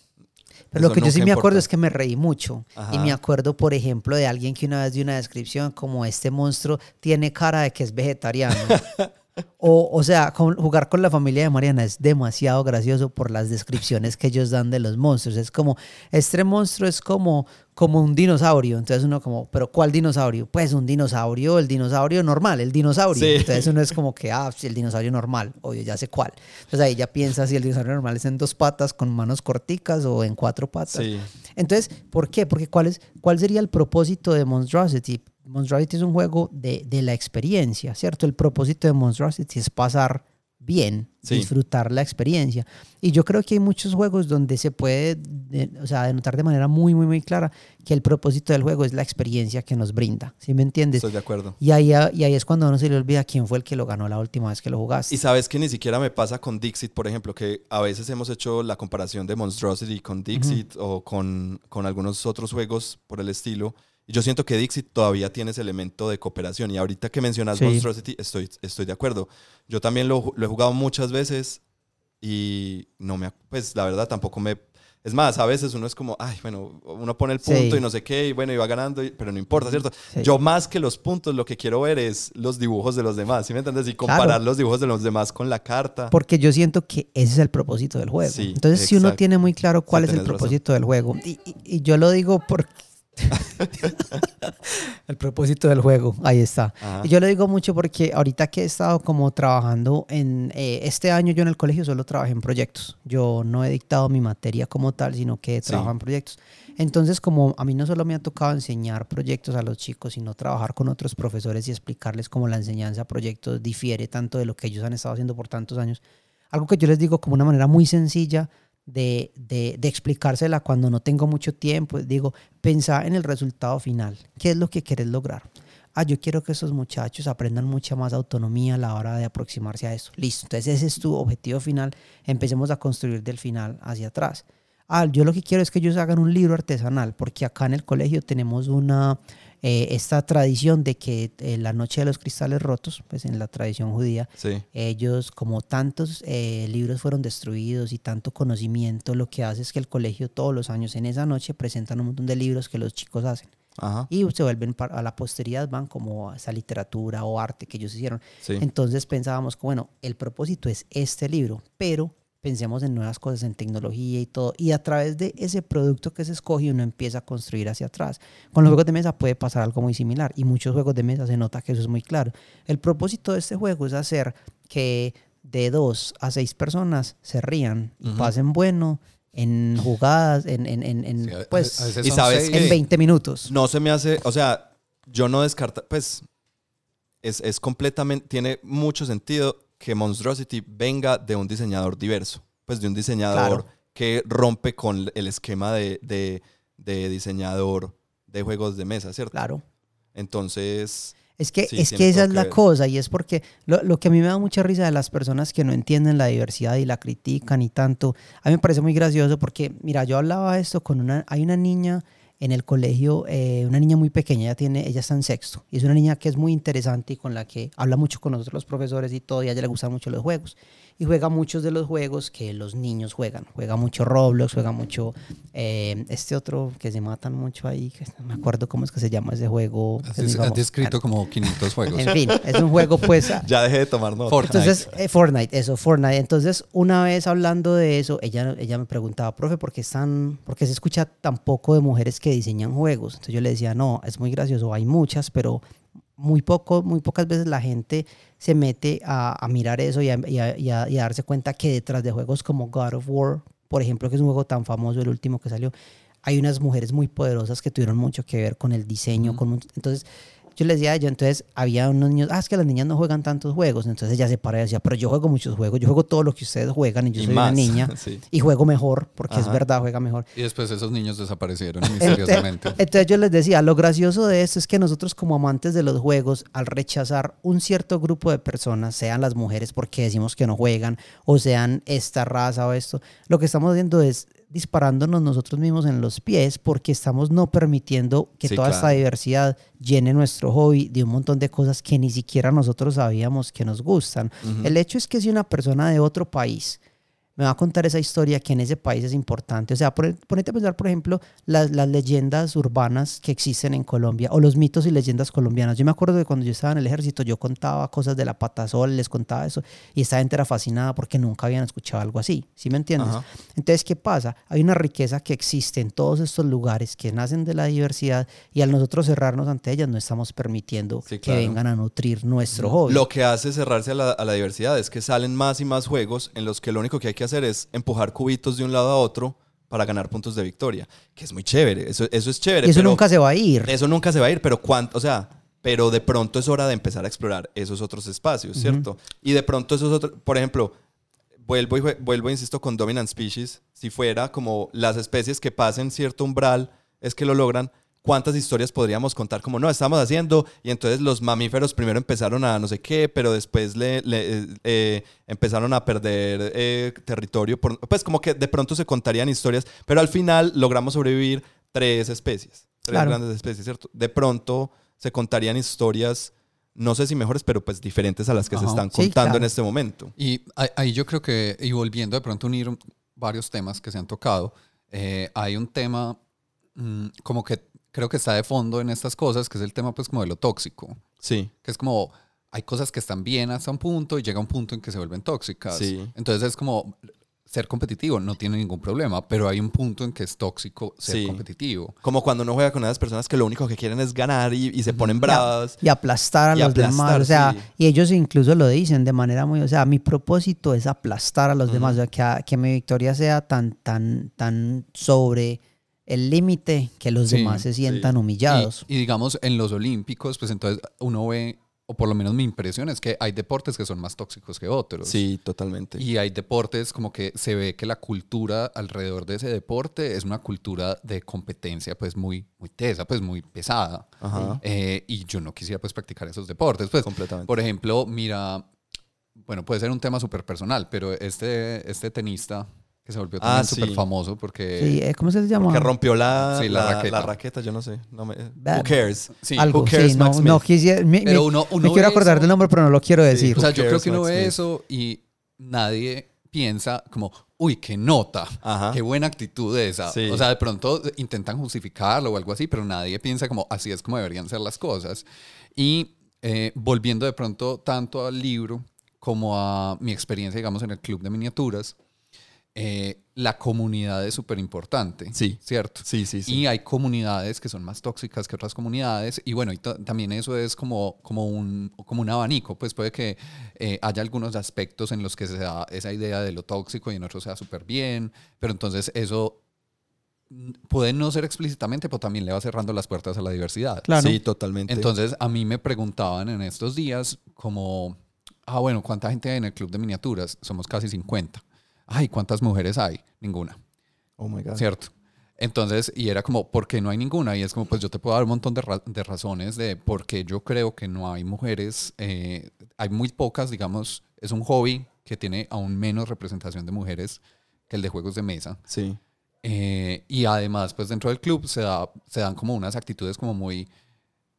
Pero lo que yo sí me acuerdo es que me reí mucho. Y me acuerdo, por ejemplo, de alguien que una vez dio una descripción como este monstruo tiene cara de que es vegetariano. O, o sea, jugar con la familia de Mariana es demasiado gracioso por las descripciones que ellos dan de los monstruos. Es como, este monstruo es como, como un dinosaurio. Entonces uno como, ¿pero cuál dinosaurio? Pues un dinosaurio, el dinosaurio normal, el dinosaurio. Entonces uno es como que, ah, el dinosaurio normal, obvio, ya sé cuál. Entonces ahí ya piensa si el dinosaurio normal es en dos patas con manos corticas o en cuatro patas. Entonces, ¿por qué? Porque ¿cuál, es, ¿cuál sería el propósito de Monstrosity? Monstrosity es un juego de, de, la experiencia, ¿cierto? El propósito de Monstrosity es pasar bien, disfrutar la experiencia. Y yo creo que hay muchos juegos donde se puede, o sea, denotar de manera muy, muy, muy clara que el propósito del juego es la experiencia que nos brinda. ¿Sí me entiendes? Estoy de acuerdo. Y ahí, y ahí es cuando uno se le olvida quién fue el que lo ganó la última vez que lo jugaste. Y sabes que ni siquiera me pasa con Dixit, por ejemplo, que a veces hemos hecho la comparación de Monstrosity con Dixit o con, con algunos otros juegos por el estilo y yo siento que Dixit todavía tiene ese elemento de cooperación. Y ahorita que mencionas Monstrosity, estoy, estoy de acuerdo. Yo también lo, lo, he jugado muchas veces y no me. Pues la verdad tampoco me. Es más, a veces uno es como, ay, bueno, uno pone el punto y no sé qué, y bueno, y va ganando, pero no importa, ¿cierto? Yo más que los puntos, lo que quiero ver es los dibujos de los demás, ¿sí me entiendes? Y comparar los dibujos de los demás con la carta. Porque yo siento que ese es el propósito del juego. Entonces, si uno tiene muy claro cuál es el propósito del juego, y, y, yo lo digo porque el propósito del juego, ahí está. Y yo lo digo mucho porque ahorita que he estado como trabajando en eh, este año yo en el colegio solo trabajé en proyectos. Yo no he dictado mi materia como tal, sino que he trabajado en proyectos. Entonces, como a mí no solo me ha tocado enseñar proyectos a los chicos, sino trabajar con otros profesores y explicarles cómo la enseñanza a proyectos difiere tanto de lo que ellos han estado haciendo por tantos años. Algo que yo les digo como una manera muy sencilla de, de, de, explicársela cuando no tengo mucho tiempo. Digo, pensá en el resultado final. ¿Qué es lo que quieres lograr? Ah, yo quiero que esos muchachos aprendan mucha más autonomía a la hora de aproximarse a eso. Listo. Entonces ese es tu objetivo final. Empecemos a construir del final hacia atrás. Ah, yo lo que quiero es que ellos hagan un libro artesanal, porque acá en el colegio tenemos una, eh, esta tradición de que eh, la noche de los cristales rotos, pues en la tradición judía, Sí. ellos, como tantos eh, libros fueron destruidos y tanto conocimiento, lo que hace es que el colegio todos los años en esa noche presentan un montón de libros que los chicos hacen. Ajá. Y se vuelven a la posteridad, van como a esa literatura o arte que ellos hicieron. Sí. Entonces pensábamos que, bueno, el propósito es este libro, pero pensemos en nuevas cosas, en tecnología y todo. Y a través de ese producto que se escoge, uno empieza a construir hacia atrás. Con los juegos de mesa puede pasar algo muy similar. Y muchos juegos de mesa se nota que eso es muy claro. El propósito de este juego es hacer que de dos a seis personas se rían y Ujú. pasen bueno en jugadas, en, en, en, en, Sí, pues, y sabes en 20 minutos. No se me hace, o sea, yo no descarta, pues es, es completamente, tiene mucho sentido que Monstrosity venga de un diseñador diverso, pues de un diseñador Claro. que rompe con el esquema de, de- de diseñador de juegos de mesa, ¿cierto? Claro. Entonces, Es que, Sí, es que esa es la ver. cosa y es porque lo, lo que a mí me da mucha risa de las personas que no entienden la diversidad y la critican y tanto, a mí me parece muy gracioso porque, mira, yo hablaba esto con una, hay una niña en el colegio, eh, una niña muy pequeña, ella, tiene, ella está en sexto y es una niña que es muy interesante y con la que habla mucho con nosotros los profesores y todo y a ella le gustan mucho los juegos y juega muchos de los juegos que los niños juegan, juega mucho Roblox, juega mucho eh, este otro que se matan mucho ahí, que no me acuerdo cómo es que se llama ese juego. es Has, descrito como 500 juegos. En fin, es un juego pues... ya dejé de tomar nota. Fortnite. Entonces, eh, Fortnite, eso, Fortnite. Entonces, una vez hablando de eso, ella, ella me preguntaba, profe, ¿por qué, están, ¿por qué se escucha tan poco de mujeres que diseñan juegos? Entonces yo le decía, no, es muy gracioso, hay muchas, pero muy poco, muy pocas veces la gente se mete a, a mirar eso y a, y a- y a- y a darse cuenta que detrás de juegos como God of War, por ejemplo, que es un juego tan famoso, el último que salió, hay unas mujeres muy poderosas que tuvieron mucho que ver con el diseño. con entonces, yo les decía a ella, entonces había unos niños, ah, es que las niñas no juegan tantos juegos. Entonces ella se para y decía, pero yo juego muchos juegos, yo juego todo lo que ustedes juegan y yo Y soy más, una niña sí. y juego mejor, porque es verdad, juega mejor. Y después esos niños desaparecieron Entonces, misteriosamente. entonces yo les decía, lo gracioso de esto es que nosotros como amantes de los juegos, al rechazar un cierto grupo de personas, sean las mujeres porque decimos que no juegan, o sean esta raza o esto, lo que estamos haciendo es disparándonos nosotros mismos en los pies porque estamos no permitiendo que Sí, toda esta diversidad llene nuestro hobby de un montón de cosas que ni siquiera nosotros sabíamos que nos gustan. El hecho es que si una persona de otro país me va a contar esa historia que en ese país es importante. O sea, pon- ponete a pensar, por ejemplo, las, las leyendas urbanas que existen en Colombia o los mitos y leyendas colombianas. Yo me acuerdo de cuando yo estaba en el ejército, yo contaba cosas de la patasol, les contaba eso, y esta gente era fascinada porque nunca habían escuchado algo así. ¿Sí me entiendes? Ajá. Entonces, ¿qué pasa? Hay una riqueza que existe en todos estos lugares que nacen de la diversidad y al nosotros cerrarnos ante ellas no estamos permitiendo Sí, que claro. vengan a nutrir nuestro hobby. Lo que hace cerrarse a la, a la diversidad es que salen más y más juegos en los que lo único que hay que hacer es empujar cubitos de un lado a otro para ganar puntos de victoria, que es muy chévere, eso, eso es chévere. y eso pero nunca se va a ir. Eso nunca se va a ir, pero cuánto, o sea, pero de pronto es hora de empezar a explorar esos otros espacios, ¿cierto? Y de pronto esos otros, por ejemplo, vuelvo y vuelvo, insisto, con Dominant Species, si fuera como las especies que pasen cierto umbral, es que lo logran, ¿cuántas historias podríamos contar? Como no, estamos haciendo, y entonces los mamíferos primero empezaron a no sé qué, pero después le, le, eh, eh, empezaron a perder eh, territorio, por- pues como que de pronto se contarían historias, pero al final logramos sobrevivir tres especies, tres Claro. grandes especies, ¿cierto? De pronto se contarían historias, no sé si mejores, pero pues diferentes a las que se están Sí, contando claro. en este momento. Y ahí- yo creo que, y volviendo de pronto a unir un- varios temas que se han tocado, eh, hay un tema mm, como que creo que está de fondo en estas cosas, que es el tema pues como de lo tóxico, Sí. que es como hay cosas que están bien hasta un punto y llega un punto en que se vuelven tóxicas. Sí. Entonces es como ser competitivo no tiene ningún problema, pero hay un punto en que es tóxico ser Sí. competitivo. Como cuando uno juega con esas personas que lo único que quieren es ganar y, y se ponen Y a- bravas. Y aplastar a Y los aplastar, demás. O sea, sí. y ellos incluso lo dicen de manera muy, o sea, mi propósito es aplastar a los demás, o sea, que, a- que mi victoria sea tan, tan, tan sobre el límite que los Sí, demás se sí. sientan humillados. Y, y digamos, en los Olímpicos, pues entonces uno ve, o por lo menos mi impresión es que hay deportes que son más tóxicos que otros. Sí, totalmente. Y hay deportes como que se ve que la cultura alrededor de ese deporte es una cultura de competencia pues muy, muy tesa, pues muy pesada. Ajá. Eh, y yo no quisiera pues practicar esos deportes. Pues, Completamente. por ejemplo, mira, bueno, puede ser un tema súper personal, pero este, este tenista que se volvió Ah, súper sí. famoso porque... Sí, eh, ¿Cómo se llama? Que rompió la, Sí, la la, raqueta. la raqueta, yo no sé. No me, who cares? Sí, Algo, Who cares, sí, no, Max no Smith? quisiera, me, Pero me- uno- me uno quiero acordar eso- del nombre, pero no lo quiero decir. O sea, Who yo creo que uno Max ve Smith? eso y nadie piensa como, uy, qué nota, Ajá. qué buena actitud esa. Sí. O sea, de pronto intentan justificarlo o algo así, pero nadie piensa como, así es como deberían ser las cosas. Y eh, volviendo de pronto tanto al libro como a mi experiencia, digamos, en el club de miniaturas, eh, la comunidad es súper importante. Sí. ¿Cierto? Sí, sí, sí. Y hay comunidades que son más tóxicas que otras comunidades. Y bueno, y también eso es como, como, un, como un abanico. Pues puede que eh, haya algunos aspectos en los que se da esa idea de lo tóxico y en otros sea súper bien. Pero entonces eso puede no ser explícitamente, pero también le va cerrando las puertas a la diversidad. Claro. Sí, totalmente. Entonces a mí me preguntaban en estos días como, ah, bueno, ¿cuánta gente hay en el club de miniaturas? Somos casi 50. Ay, ¿cuántas mujeres hay? Ninguna. oh my God. ¿cierto? Entonces, y era como, ¿por qué no hay ninguna? Y es como, pues yo te puedo dar un montón de, ra- de razones de por qué yo creo que no hay mujeres. eh, hay muy pocas, digamos, es un hobby que tiene aún menos representación de mujeres que el de juegos de mesa. Sí. Eh, y además, pues dentro del club se, da, se dan como unas actitudes como muy,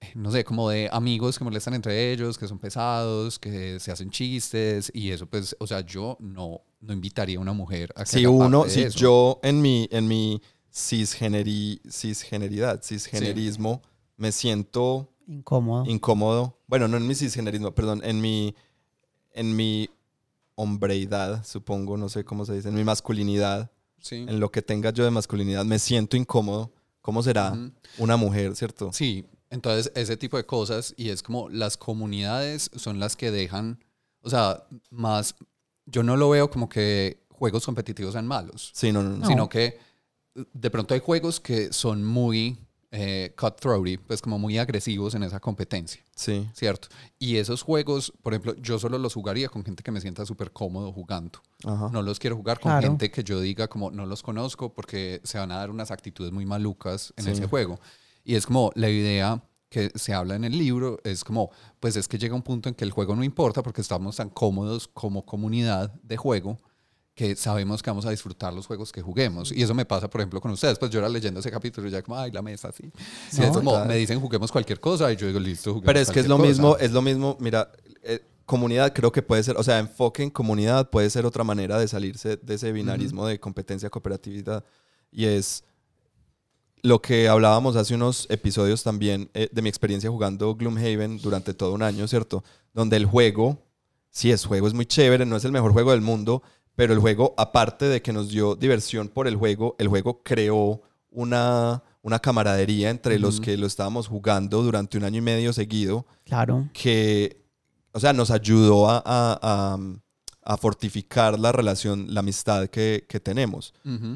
eh, no sé, como de amigos que molestan entre ellos, que son pesados, que se hacen chistes y eso, pues, o sea, yo no, no invitaría a una mujer a que Si haga uno, parte de si eso. yo en mi, en mi cisgeneri, cisgeneridad, cisgenerismo, me siento Incómodo. incómodo. Bueno, no en mi cisgenerismo, perdón, en mi, en mi hombreidad, supongo, no sé cómo se dice, en mi masculinidad, Sí. en lo que tenga yo de masculinidad, me siento incómodo. ¿Cómo será Ujú. una mujer, cierto? Sí, entonces ese tipo de cosas y es como las comunidades son las que dejan, o sea, más, yo no lo veo como que juegos competitivos sean malos, Sí, no, no, no. No. sino que de pronto hay juegos que son muy eh, cutthroaty, pues como muy agresivos en esa competencia, Sí. ¿cierto? Y esos juegos, por ejemplo, yo solo los jugaría con gente que me sienta súper cómodo jugando. Ajá. No los quiero jugar con Claro. gente que yo diga como no los conozco porque se van a dar unas actitudes muy malucas en Sí. ese juego. Y es como la idea que se habla en el libro, es como, pues es que llega un punto en que el juego no importa porque estamos tan cómodos como comunidad de juego que sabemos que vamos a disfrutar los juegos que juguemos. Y eso me pasa, por ejemplo, con ustedes. Pues yo era leyendo ese capítulo y ya como, ay, la mesa, sí. Sí, es no, como, total. me dicen juguemos cualquier cosa y yo digo, listo, juguemos Pero es que es lo cualquier mismo, cosa". es lo mismo, mira, eh, comunidad creo que puede ser, o sea, enfoque en comunidad puede ser otra manera de salirse de ese binarismo de competencia, cooperatividad. Y es lo que hablábamos hace unos episodios también eh, de mi experiencia jugando Gloomhaven durante todo un año, ¿cierto? Donde el juego, sí, es juego, es muy chévere, no es el mejor juego del mundo, pero el juego, aparte de que nos dio diversión por el juego, el juego creó una, una camaradería entre los que lo estábamos jugando durante un año y medio seguido, Claro. que, o sea, nos ayudó a, a- a- a fortificar la relación, la amistad que, que tenemos.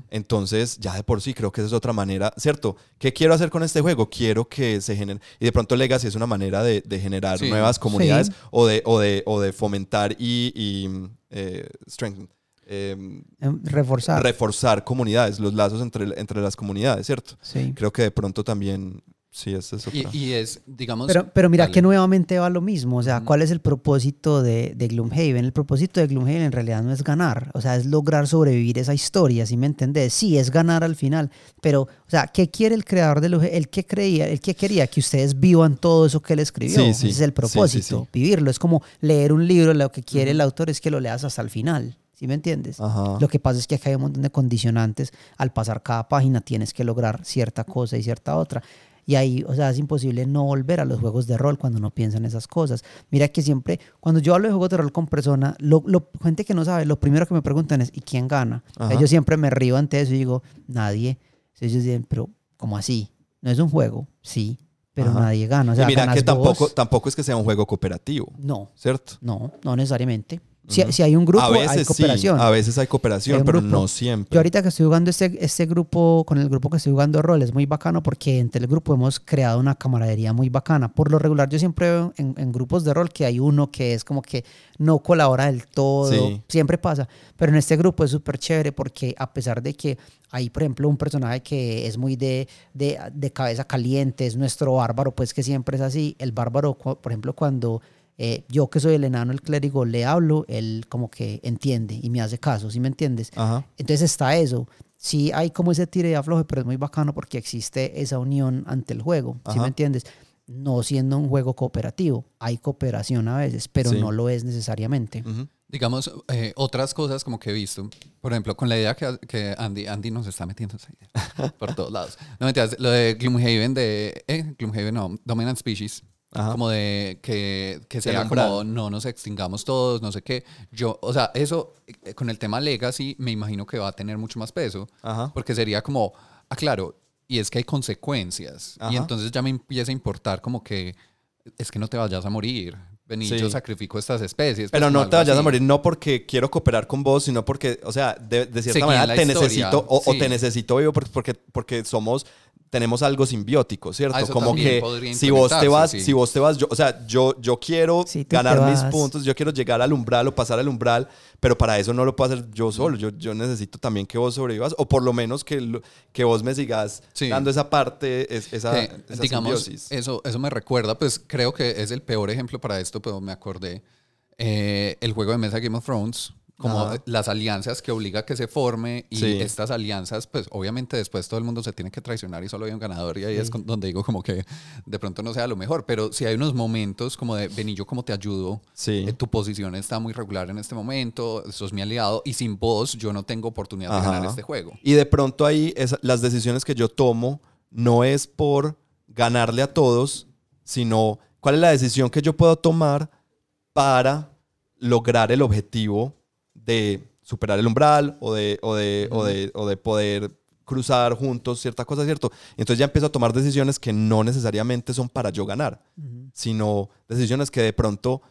Entonces, ya de por sí creo que esa es otra manera, ¿cierto? ¿Qué quiero hacer con este juego? Quiero que se genere... Y de pronto Legacy es una manera de, de generar Sí. nuevas comunidades Sí. o, de, o, de, o de fomentar y, y, eh, strengthen, eh, Em, Reforzar. reforzar comunidades, los lazos entre, entre las comunidades, ¿cierto? sí. Creo que de pronto también, sí, esa es otra. Y, y es, digamos... Pero, pero mira Dale. que nuevamente va lo mismo. O sea. ¿cuál es el propósito de, de Gloomhaven? El propósito de Gloomhaven en realidad no es ganar. O sea, es lograr sobrevivir esa historia, ¿sí me entendés? Sí, es ganar al final. Pero, o sea, ¿qué quiere el creador del El que creía, el que quería que ustedes vivan todo eso que él escribió. Sí, sí. Ese es el propósito, sí, sí. vivirlo. Es como leer un libro, lo que quiere el autor es que lo leas hasta el final. ¿Sí me entiendes? Ajá. Lo que pasa es que acá hay un montón de condicionantes. Al pasar cada página tienes que lograr cierta cosa y cierta otra. Y ahí, o sea, es imposible no volver a los juegos de rol cuando no piensan esas cosas. Mira que siempre, cuando yo hablo de juegos de rol con persona, lo, lo- gente que no sabe, lo primero que me preguntan es, ¿y quién gana? O sea, Ajá. yo siempre me río ante eso y digo, nadie. Entonces ellos dicen, pero, ¿cómo así? ¿No es un juego? Sí, pero Ajá. nadie gana. O sea, y mira que tampoco, vos. tampoco es que sea un juego cooperativo, No, ¿cierto? no, no necesariamente. Si, Ujú. si hay un grupo, a veces hay cooperación. sí, a veces hay cooperación, Hay pero grupo. no siempre. Yo ahorita que estoy jugando este, este grupo, con el grupo que estoy jugando rol, es muy bacano porque entre el grupo hemos creado una camaradería muy bacana. Por lo regular yo siempre veo en, en grupos de rol que hay uno que es como que no colabora del todo, Sí. siempre pasa. Pero en este grupo es súper chévere porque a pesar de que hay, por ejemplo, un personaje que es muy de, de, de cabeza caliente, es nuestro bárbaro, pues que siempre es así. El bárbaro, por ejemplo, cuando eh, yo que soy el enano, el clérigo, le hablo, él como que entiende y me hace caso, ¿sí me entiendes? Ajá. Entonces está eso. Sí hay como ese tire y afloje, pero es muy bacano porque existe esa unión ante el juego, ¿sí Ajá. me entiendes? No siendo un juego cooperativo, hay cooperación a veces, pero Sí. no lo es necesariamente. Ujú. Digamos, eh, otras cosas como que he visto, por ejemplo, con la idea que, que Andy, Andy nos está metiendo esa idea por todos lados. No mentiras, lo de Gloomhaven, de, eh, Gloomhaven no, Dominant Species, Ajá. como de que, que sea como no nos extingamos todos, no sé qué. Yo, o sea, eso eh, con el tema Legacy me imagino que va a tener mucho más peso, Ajá. porque sería como, ah, claro, y es que hay consecuencias, y entonces ya me empieza a importar como que es que no te vayas a morir. Vení, Sí. yo sacrifico estas especies. pues, Pero como no te vayas a morir, no porque quiero cooperar con vos, sino porque, o sea, de, de cierta Seguí manera te historia, necesito o, te necesito vivo porque, porque, porque somos, tenemos algo simbiótico, ¿cierto? Ah, Como que si vos te vas, sí. si vos te vas, yo, o sea, yo, yo quiero Sí, ganar mis puntos, yo quiero llegar al umbral o pasar al umbral, pero para eso no lo puedo hacer yo solo. Yo, yo necesito también que vos sobrevivas, o por lo menos que, que vos me sigas Sí. dando esa parte, es- esa, que, esa digamos, simbiosis. eso, eso me recuerda, pues creo que es el peor ejemplo para esto, pero me acordé. eh, el juego de mesa Game of Thrones, como Ajá. las alianzas que obliga a que se forme y Sí. estas alianzas, pues obviamente después todo el mundo se tiene que traicionar y solo hay un ganador y ahí es con- donde digo como que de pronto no sea lo mejor, pero si hay unos momentos como de, ven y yo como te ayudo, Sí. eh, tu posición está muy regular en este momento, sos mi aliado y sin vos yo no tengo oportunidad de Ajá. ganar este juego. Y de pronto ahí esa- las decisiones que yo tomo no es por ganarle a todos, sino cuál es la decisión que yo puedo tomar para lograr el objetivo de superar el umbral o de, o de, o de, o de poder cruzar juntos cierta cosa, ¿cierto? Y entonces ya empiezo a tomar decisiones que no necesariamente son para yo ganar, sino decisiones que de pronto,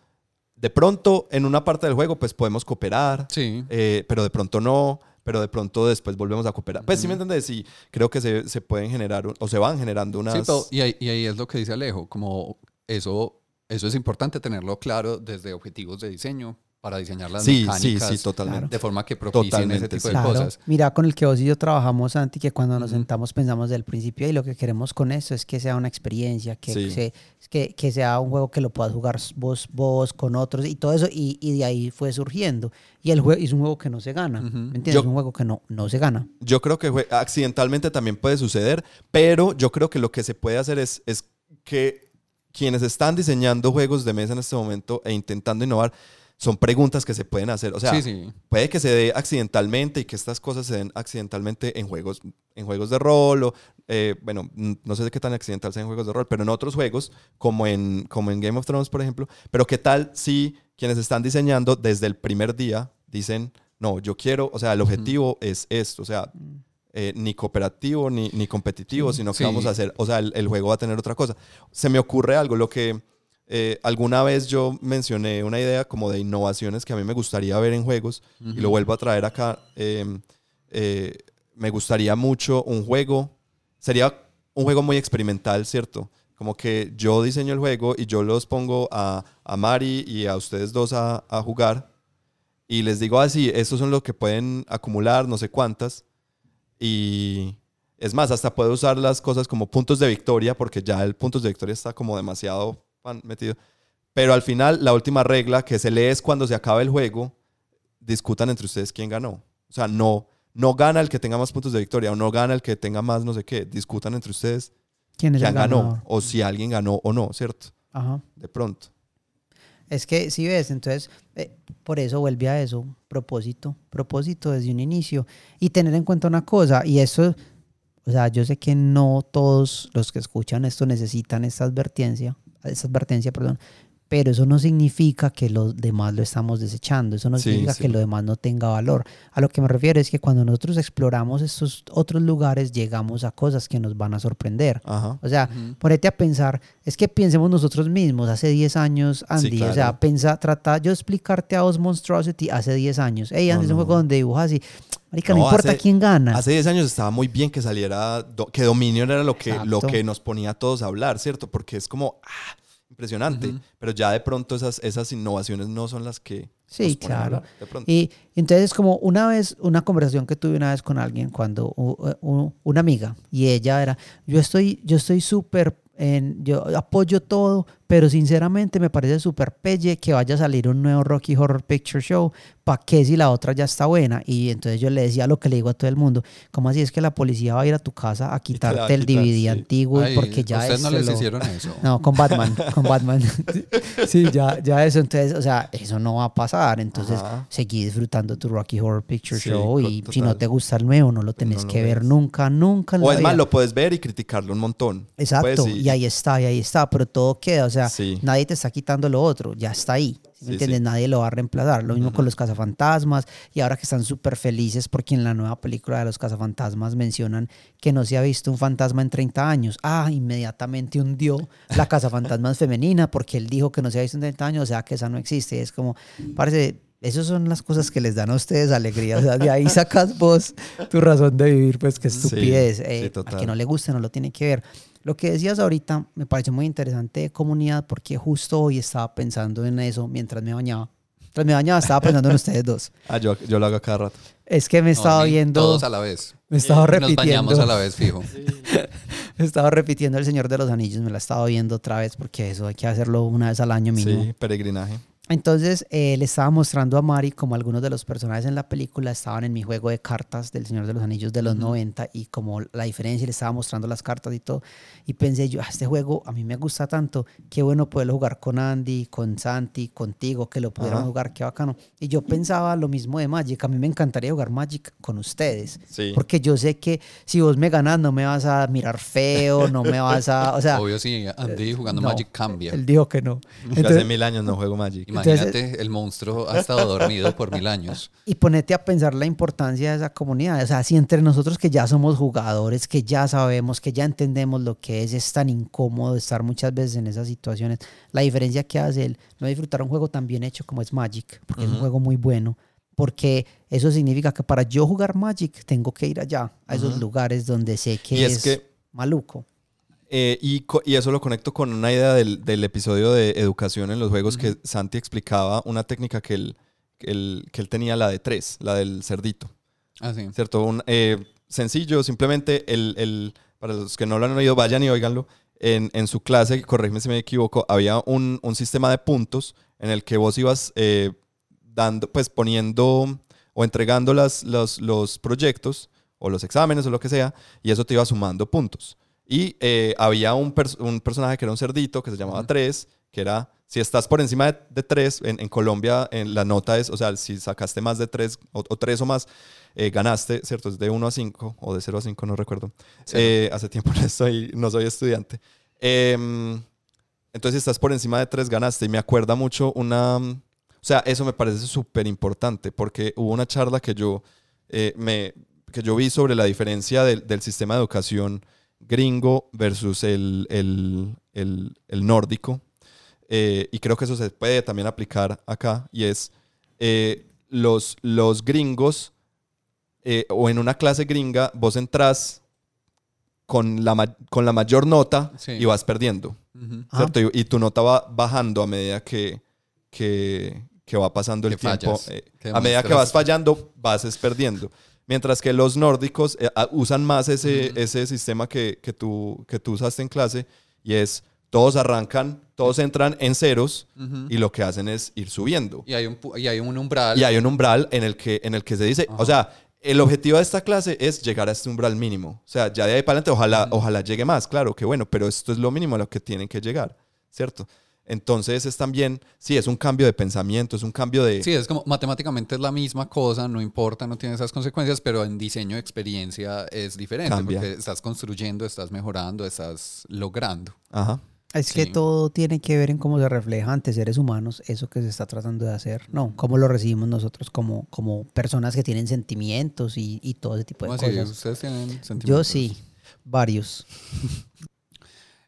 de pronto en una parte del juego pues podemos cooperar, Sí. eh, pero de pronto no, pero de pronto después volvemos a cooperar. Pues sí me entiendes, sí, creo que se, se pueden generar o se van generando unas... Sí, pero- y, ahí, y ahí es lo que dice Alejo, como eso, eso es importante tenerlo claro desde objetivos de diseño para diseñar las sí, sí, mecánicas sí, totalmente. de forma que propicien ese Totalmente, tipo sí. de Claro. cosas. Mira, con el que vos y yo trabajamos, Santi, que cuando nos sentamos pensamos desde el principio y lo que queremos con eso es que sea una experiencia, que, Sí. se- que, que sea un juego que lo puedas jugar vos, vos con otros y todo eso, y, y de ahí fue surgiendo. Y el juego es un juego que no se gana, Ujú. ¿me entiendes? Yo- Es un juego que no, no se gana. Yo creo que accidentalmente también puede suceder, pero yo creo que lo que se puede hacer es, es que quienes están diseñando juegos de mesa en este momento e intentando innovar, son preguntas que se pueden hacer. O sea, sí, sí. puede que se dé accidentalmente y que estas cosas se den accidentalmente en juegos, en juegos de rol o, eh, bueno, no sé qué tan accidental sea en juegos de rol, pero en otros juegos, como en, como en Game of Thrones, por ejemplo. Pero qué tal si quienes están diseñando desde el primer día dicen, no, yo quiero, o sea, el objetivo es esto, o sea, eh, ni cooperativo ni, ni competitivo, sino que vamos a hacer, o sea, el, el juego va a tener otra cosa. Se me ocurre algo, lo que eh, alguna vez yo mencioné una idea como de innovaciones que a mí me gustaría ver en juegos y lo vuelvo a traer acá. eh, eh, me gustaría mucho un juego, sería un juego muy experimental, ¿cierto? Como que yo diseño el juego y yo los pongo a, a Mari y a ustedes dos a, a jugar y les digo así, estos son los que pueden acumular, no sé cuántas. Y es más, hasta puedo usar las cosas como puntos de victoria, porque ya el puntos de victoria está como demasiado pan metido. Pero al final, la última regla que se lee es cuando se acaba el juego, discutan entre ustedes quién ganó. O sea, no, no gana el que tenga más puntos de victoria o no gana el que tenga más no sé qué. Discutan entre ustedes ¿Quién es quién el ganó ganador? o si alguien ganó o no, ¿cierto? Ajá. De pronto. Es que si ves, entonces, eh, por eso vuelve a eso, propósito, propósito desde un inicio. Y tener en cuenta una cosa, y eso, o sea, yo sé que no todos los que escuchan esto necesitan esta advertencia, esta advertencia, perdón, pero eso no significa que los demás lo estamos desechando, eso no Sí, significa sí. que lo demás no tenga valor. A lo que me refiero es que cuando nosotros exploramos estos otros lugares, llegamos a cosas que nos van a sorprender. Ajá. O sea, Ujú. ponete a pensar, es que pensemos nosotros mismos, hace 10 años, Andy, claro. o sea, pensa, trata yo explicarte a vos Monstrosity hace 10 años. Ey, Andy, No, es un no. juego donde dibujas así, marica, no, No, importa hace- quién gana. Hace 10 años estaba muy bien que saliera, do- que Dominion era lo que, lo que nos ponía a todos a hablar, ¿cierto? Porque es como, ah, impresionante. Pero ya de pronto esas, esas innovaciones no son las que Sí, claro. Y entonces como una vez, una conversación que tuve una vez con alguien cuando u- u- una amiga y ella era, yo estoy, yo estoy súper yo apoyo todo, pero sinceramente me parece súper pelle que vaya a salir un nuevo Rocky Horror Picture Show. ¿Para qué si la otra ya está buena? Y entonces yo le decía lo que le digo a todo el mundo, ¿cómo así es que la policía va a ir a tu casa a quitarte el DVD antiguo porque ya ¿Ustedes no les hicieron eso? No, con Batman, con Batman. sí, ya, ya eso, entonces, o sea, eso no va a pasar, entonces seguí disfrutando tu Rocky Horror Picture Show y si no te gusta el nuevo no lo tenés que ver nunca, nunca. o es más, lo puedes ver y criticarlo un montón. Exacto, y ahí está, y ahí está, pero todo queda, o sea, nadie te está quitando lo otro, ya está ahí. ¿Me entiendes? Nadie lo va a reemplazar. Lo mismo con los cazafantasmas. Y ahora que están súper felices porque en la nueva película de los cazafantasmas mencionan que no se ha visto un fantasma en 30 años. Ah, inmediatamente hundió la cazafantasmas femenina porque él dijo que no se ha visto en 30 años, o sea que esa no existe. Es como, parece, esas son las cosas que les dan a ustedes alegría. O sea, de ahí sacas vos tu razón de vivir, pues qué estupidez. Eh, a que no le guste no lo tiene que ver. Lo que decías ahorita me parece muy interesante de comunidad porque justo hoy estaba pensando en eso mientras me bañaba. Mientras me bañaba estaba pensando en ustedes dos. Ah, yo, yo lo hago cada rato. Es que me estaba viendo... Todos a la vez. Me estaba repitiendo. Nos bañamos a la vez, fijo. me estaba repitiendo El Señor de los Anillos, me la estaba viendo otra vez porque eso hay que hacerlo una vez al año mínimo. Sí, peregrinaje. Entonces eh, le estaba mostrando a Mari como algunos de los personajes en la película estaban en mi juego de cartas del Señor de los Anillos de los 90 y como la diferencia le estaba mostrando las cartas y todo. Y pensé yo, ah, este juego a mí me gusta tanto, qué bueno poderlo jugar con Andy, con Santi, contigo, que lo pudieran jugar, qué bacano. Y yo pensaba lo mismo de Magic, a mí me encantaría jugar Magic con ustedes. Porque yo sé que si vos me ganas no me vas a mirar feo, no me vas a... O sea, Obvio sí, Andy jugando Magic cambia. Él dijo que no. hace mil años no juego Magic. Imagínate, el monstruo ha estado dormido por mil años. Y ponete a pensar la importancia de esa comunidad. O sea, si entre nosotros que ya somos jugadores, que ya sabemos, que ya entendemos lo que es, es tan incómodo estar muchas veces en esas situaciones. La diferencia que hace el no disfrutar un juego tan bien hecho como es Magic, porque es un juego muy bueno. Porque eso significa que para yo jugar Magic tengo que ir allá, a esos lugares donde sé que es, maluco. Eh, y, y, eso lo conecto con una idea del, del episodio de educación en los juegos que Santi explicaba una técnica que él, que él, que él, tenía, la de tres, la del cerdito. Ah, sí. ¿Cierto? Un, eh, sencillo, simplemente el, el, para los que no lo han oído, vayan y oiganlo. En, en su clase, corrígeme si me equivoco, había un, un, sistema de puntos en el que vos ibas eh, dando, pues poniendo o entregando las, los, los proyectos o los exámenes o lo que sea, y eso te iba sumando puntos. Y eh, había un, un, personaje que era un cerdito que se llamaba 3, que era, si estás por encima de 3, en, en, Colombia en la nota es, o sea, si sacaste más de 3 o, 3 o más, eh, ganaste, ¿cierto? Es de 1 a 5 o de 0 a 5, no recuerdo. Eh, hace tiempo no, estoy, no soy estudiante. Em, entonces, si estás por encima de 3, ganaste. Y me acuerda mucho una... O sea, eso me parece súper importante porque hubo una charla que yo, me, que yo vi sobre la diferencia del, del sistema de educación gringo versus el, el, el, nórdico. Eh, y creo que eso se puede también aplicar acá. Y es eh, los, los gringos eh, o en una clase gringa, vos entras con la, con la mayor nota y vas perdiendo. ¿cierto? Y, tu nota va bajando a medida que, que, que va pasando el tiempo. a medida que vas fallando, vas perdiendo. Mientras que los nórdicos eh, usan más ese, ese sistema que, que, tú, que tú usaste en clase y es todos arrancan, todos entran en ceros y lo que hacen es ir subiendo. Y hay un, y hay un umbral. Y hay un umbral en el que, en el que se dice, o sea, el objetivo de esta clase es llegar a este umbral mínimo. O sea, ya de ahí para adelante ojalá, ojalá llegue más, claro, que bueno, pero esto es lo mínimo a lo que tienen que llegar, ¿cierto? Entonces es también, sí, es un cambio de pensamiento, es un cambio de... Sí, es como matemáticamente es la misma cosa, no importa, no tiene esas consecuencias, pero en diseño de experiencia es diferente, porque estás construyendo, estás mejorando, estás logrando. Ajá. Es que todo tiene que ver en cómo se refleja ante seres humanos eso que se está tratando de hacer, ¿no? Cómo lo recibimos nosotros como, como personas que tienen sentimientos y, y todo ese tipo de cosas. ¿Ustedes tienen sentimientos? Yo sí, varios.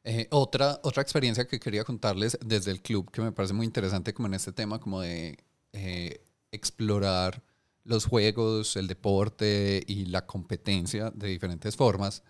Eh, otra, otra experiencia que quería contarles desde el club, que me parece muy interesante como en este tema, como de eh, explorar los juegos, el deporte y la competencia de diferentes formas,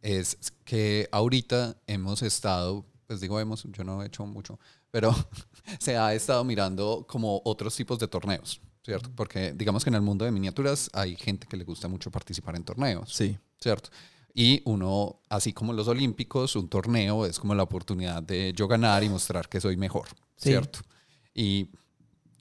es que ahorita hemos estado, pues digo hemos, yo no he hecho mucho, pero se ha estado mirando como otros tipos de torneos, ¿cierto? Porque digamos que en el mundo de miniaturas hay gente que le gusta mucho participar en torneos. Sí. ¿Cierto? Y uno, así como los olímpicos, un torneo es como la oportunidad de yo ganar y mostrar que soy mejor, Sí. ¿cierto? Y,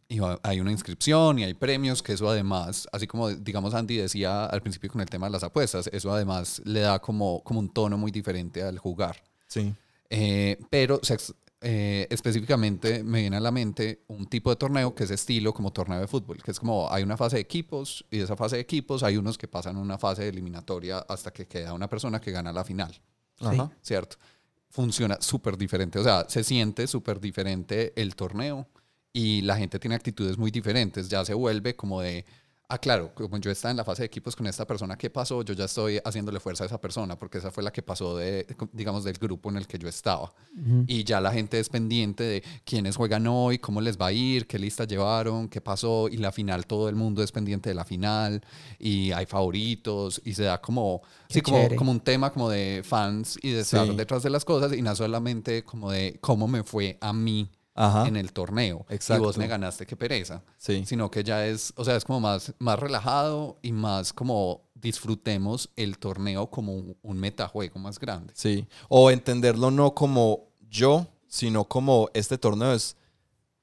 y hay una inscripción y hay premios que eso además, así como digamos Andy decía al principio con el tema de las apuestas, eso además le da como, como un tono muy diferente al jugar. Sí. Eh, pero sex- eh, específicamente me viene a la mente un tipo de torneo que es estilo como torneo de fútbol, que es como hay una fase de equipos y de esa fase de equipos hay unos que pasan una fase eliminatoria hasta que queda una persona que gana la final, Ajá. ¿cierto? Funciona súper diferente, o sea, se siente súper diferente el torneo y la gente tiene actitudes muy diferentes, ya se vuelve como de, ah, claro, como yo estaba en la fase de equipos con esta persona, ¿qué pasó? Yo ya estoy haciéndole fuerza a esa persona porque esa fue la que pasó de, digamos, del grupo en el que yo estaba. Y ya la gente es pendiente de quiénes juegan hoy, cómo les va a ir, qué lista llevaron, qué pasó, y la final todo el mundo es pendiente de la final, y hay favoritos, y se da como, Qué sí, como, un tema como de fans y de estar Sí. detrás de las cosas, y no solamente como de cómo me fue a mí Ajá. en el torneo. Exacto. Y vos me ganaste, qué pereza. Sí. Sino que ya es, o sea, es como más, más relajado y más como disfrutemos el torneo como un, un metajuego más grande. Sí. O entenderlo no como yo, sino como este torneo es.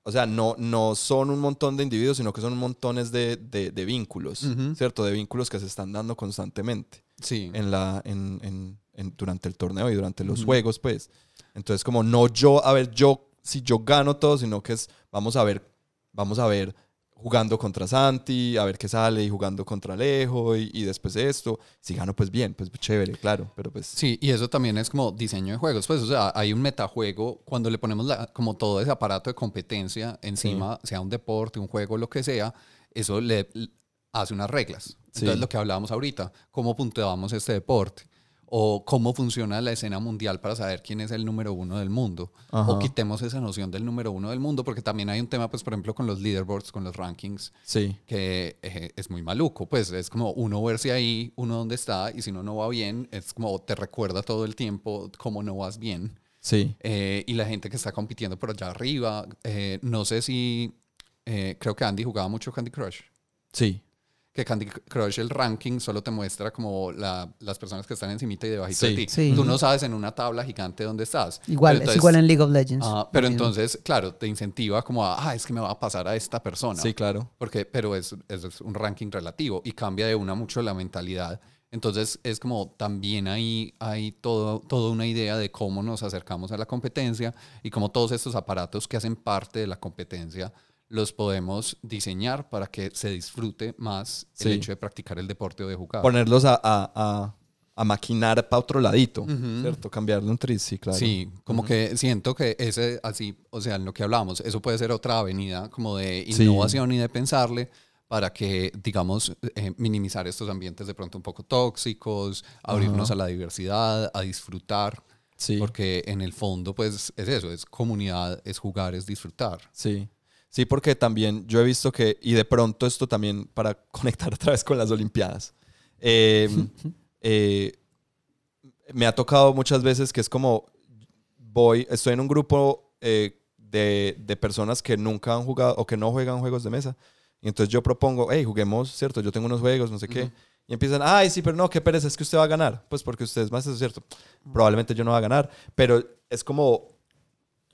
O sea, no, no son un montón de individuos, sino que son montones de, de- de vínculos. ¿cierto? De vínculos que se están dando constantemente Sí. en la, en, en- en- durante el torneo y durante los juegos, pues. Entonces, como no yo, a ver, yo, si yo gano todo, sino que es, vamos a ver, vamos a ver jugando contra Santi, a ver qué sale y jugando contra Alejo y, y después de esto, si gano, pues bien, pues chévere, claro, pero pues... Sí, y eso también es como diseño de juegos. Pues, o sea, hay un metajuego cuando le ponemos la- como todo ese aparato de competencia encima, sea un deporte, un juego, lo que sea, eso le, hace unas reglas. Entonces, Sí. lo que hablábamos ahorita, cómo puntuamos este deporte o cómo funciona la escena mundial para saber quién es el número uno del mundo. Ajá. O quitemos esa noción del número uno del mundo, porque también hay un tema, pues, por ejemplo, con los leaderboards, con los rankings, Sí, que eh, es muy maluco, pues es como uno verse ahí, uno dónde está, y si uno no va bien, es como te recuerda todo el tiempo cómo no vas bien. sí, Eh, y la gente que está compitiendo por allá arriba, eh, no sé si, creo que Andy jugaba mucho Candy Crush. sí, Que Candy Crush, el ranking solo te muestra como la- las personas que están encimita y debajito de Sí. ti. Sí. Tú no sabes en una tabla gigante dónde estás. Igual, Pero es entonces- igual en League of Legends. Ah, pero entonces, claro, te incentiva como a, ah, es que me va a pasar a esta persona. sí, claro. Porque, pero es, es un ranking relativo y cambia de una mucho la mentalidad. Entonces es como también ahí hay todo, toda una idea de cómo nos acercamos a la competencia y cómo todos estos aparatos que hacen parte de la competencia los podemos diseñar para que se disfrute más Sí. el hecho de practicar el deporte o de jugar. Ponerlos a, a, a, a maquinar para otro ladito, ¿cierto? Cambiarle un tris, sí, claro. Sí, como que siento que ese, así, o sea, en lo que hablamos, eso puede ser otra avenida como de Sí. innovación y de pensarle para que, digamos, eh, minimizar estos ambientes de pronto un poco tóxicos, abrirnos a la diversidad, a disfrutar, Sí, porque en el fondo, pues, es eso, es comunidad, es jugar, es disfrutar. sí. Sí, porque también yo he visto que, y de pronto esto también para conectar otra vez con las Olimpiadas, eh, eh, me ha tocado muchas veces que es como, voy, estoy en un grupo eh, de, de personas que nunca han jugado o que no juegan juegos de mesa. Y entonces yo propongo, hey, juguemos, ¿cierto? Yo tengo unos juegos, no sé qué. Y empiezan, ay, sí, pero no, qué pereza, es que usted va a ganar. Pues porque usted es más, eso es cierto. Probablemente yo no va a ganar. Pero es como,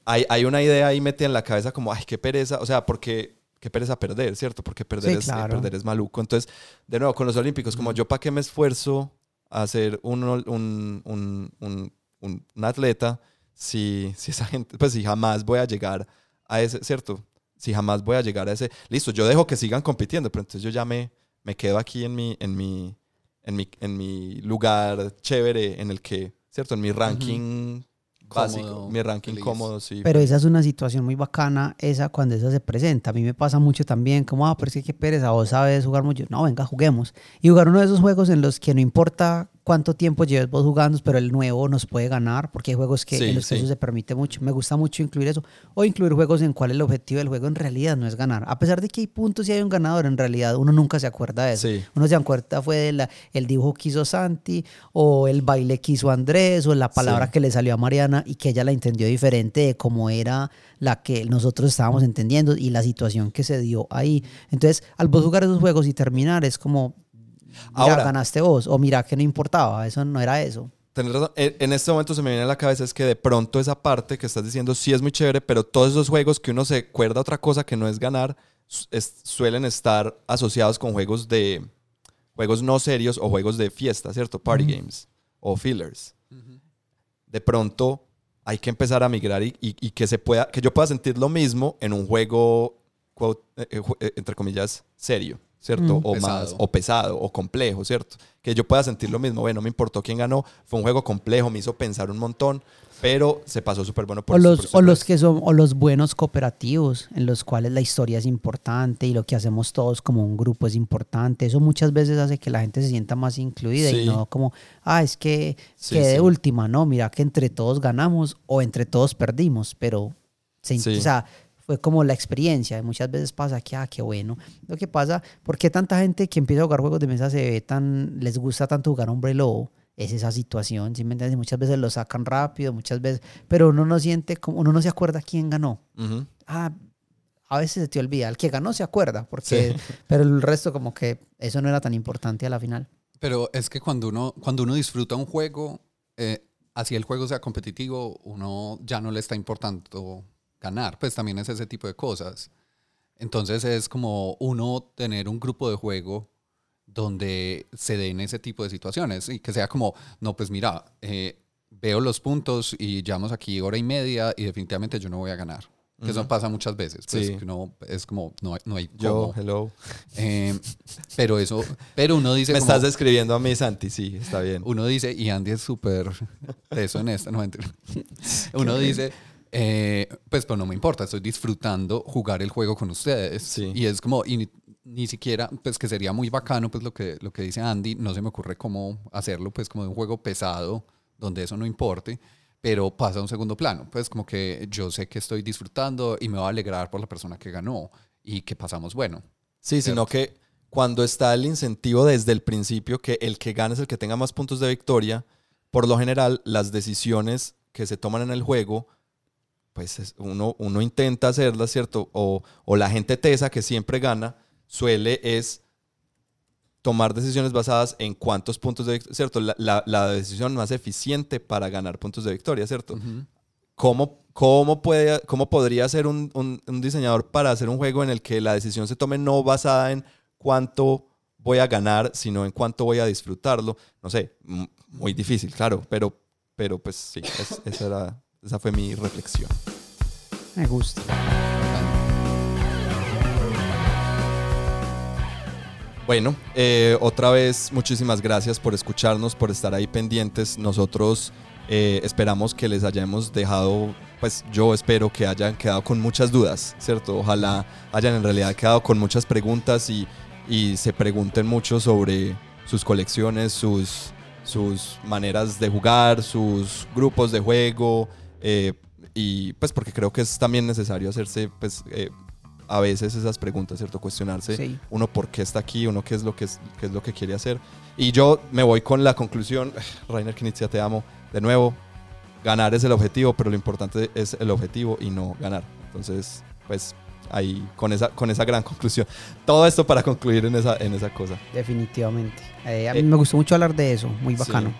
hay, hay una idea ahí metida en la cabeza como, ay, qué pereza. O sea, porque, qué pereza perder, ¿cierto? Porque perder, Sí, es, claro. perder es maluco. Entonces, de nuevo, con los Olímpicos, como yo para qué me esfuerzo a ser un, un, un, un, un- un atleta si, si esa gente, pues si jamás voy a llegar a ese, ¿cierto? Si jamás voy a llegar a ese, listo, yo dejo que sigan compitiendo, pero entonces yo ya me, me quedo aquí en mi, en mi, en mi, en mi lugar chévere en el que, ¿cierto? En mi ranking básico, Cómodo, mi ranking feliz. cómodo, sí. Pero esa es una situación muy bacana, esa cuando esa se presenta. A mí me pasa mucho también, como, ah, pero es que qué pereza, vos sabes jugar mucho. No, venga, juguemos. Y jugar uno de esos juegos en los que no importa cuánto tiempo lleves vos jugando, pero el nuevo nos puede ganar, porque hay juegos que, Sí, en los que sí. eso se permite mucho. Me gusta mucho incluir eso. O incluir juegos en cual el objetivo del juego en realidad no es ganar. A pesar de que hay puntos y hay un ganador, en realidad uno nunca se acuerda de eso. Sí. Uno se acuerda fue del el dibujo que hizo Santi, o el baile que hizo Andrés, o la palabra que le salió a Mariana y que ella la entendió diferente de cómo era la que nosotros estábamos entendiendo y la situación que se dio ahí. Entonces, al vos jugar esos juegos y terminar, es como Mira, Ahora- ganaste vos, o mira que no importaba, eso no era eso. Razón. En este momento se me viene a la cabeza es que de pronto esa parte que estás diciendo sí es muy chévere, pero todos esos juegos que uno se acuerda otra cosa que no es ganar, es- suelen estar asociados con juegos de juegos no serios o juegos de fiesta, ¿cierto? Party games o fillers. De pronto hay que empezar a migrar y, y- y que se pueda, que yo pueda sentir lo mismo en un juego, quote, eh, eh, eh, entre comillas, serio, ¿cierto? Mm. O Pesado. más, o pesado, o complejo, ¿cierto? Que yo pueda sentir lo mismo. Bueno, no me importó quién ganó, fue un juego complejo, me hizo pensar un montón, pero se pasó súper bueno por O los, por o los que son, o los buenos cooperativos, en los cuales la historia es importante y lo que hacemos todos como un grupo es importante. Eso muchas veces hace que la gente se sienta más incluida Sí. y no como, ah, es que Sí, quedé sí. última, no, mira que entre todos ganamos o entre todos perdimos, pero se, o sea, fue como la experiencia. Muchas veces pasa que, ah, qué bueno. Lo que pasa, ¿por qué tanta gente que empieza a jugar juegos de mesa se ve tan, les gusta tanto jugar hombre lobo? Es esa situación, ¿sí me entiendes? Muchas veces lo sacan rápido, muchas veces, pero uno no siente, como, uno no se acuerda quién ganó. Ujú. Ah, a veces se te olvida, el que ganó se acuerda, porque, Sí. pero el resto como que eso no era tan importante a la final. Pero es que cuando uno, cuando uno disfruta un juego, eh, así el juego sea competitivo, uno ya no le está importando ganar. Pues también es ese tipo de cosas. Entonces es como uno tener un grupo de juego donde se den ese tipo de situaciones y que sea como, no, pues mira, eh, veo los puntos y llevamos aquí hora y media y definitivamente yo no voy a ganar. Que eso Ujú. pasa muchas veces. Pues Sí. uno es como, no, hay- no hay Yo, cómo. hello. Eh, pero eso, pero uno dice Me como- estás describiendo a mí, Santi, sí, está bien. uno dice, y Andy es súper eso en esta, no. Uno dice, eh, pues, pero no me importa, estoy disfrutando jugar el juego con ustedes. Sí. Y es como, y ni, ni siquiera, pues que sería muy bacano, pues lo que, lo que dice Andy, no se me ocurre cómo hacerlo, pues como de un juego pesado, donde eso no importe, pero pasa a un segundo plano. Pues como que yo sé que estoy disfrutando y me va a alegrar por la persona que ganó y que pasamos bueno. Sí, sino que cuando está el incentivo desde el principio, que el que gane es el que tenga más puntos de victoria, por lo general las decisiones que se toman en el juego, pues es- uno, uno intenta hacerlas, ¿cierto? O, o la gente tesa que siempre gana, suele es tomar decisiones basadas en cuántos puntos de victoria, ¿cierto? La, la- la decisión más eficiente para ganar puntos de victoria, ¿cierto? ¿Cómo, cómo, puede, ¿Cómo podría ser un, un- un diseñador para hacer un juego en el que la decisión se tome no basada en cuánto voy a ganar, sino en cuánto voy a disfrutarlo? No sé, muy difícil, claro, pero, pero pues sí, es- esa, era, esa fue mi reflexión. Me gusta. Bueno, eh, otra vez muchísimas gracias por escucharnos, por estar ahí pendientes. Nosotros eh, esperamos que les hayamos dejado, pues yo espero que hayan quedado con muchas dudas, ¿cierto? Ojalá hayan en realidad quedado con muchas preguntas y, y se pregunten mucho sobre sus colecciones, sus, sus maneras de jugar, sus grupos de juego. Eh, y pues porque creo que es también necesario hacerse pues, eh, a veces esas preguntas, ¿cierto? Cuestionarse Sí. uno por qué está aquí, uno qué es lo que, es, qué es lo que quiere hacer. Y yo me voy con la conclusión, Rainer Knizia, te amo, de nuevo, ganar es el objetivo, pero lo importante es el objetivo y no ganar. Entonces, pues ahí con esa, con esa gran conclusión. Todo esto para concluir en esa, en esa cosa. Definitivamente. Eh, a mí Eh, me gustó mucho hablar de eso, muy bacano.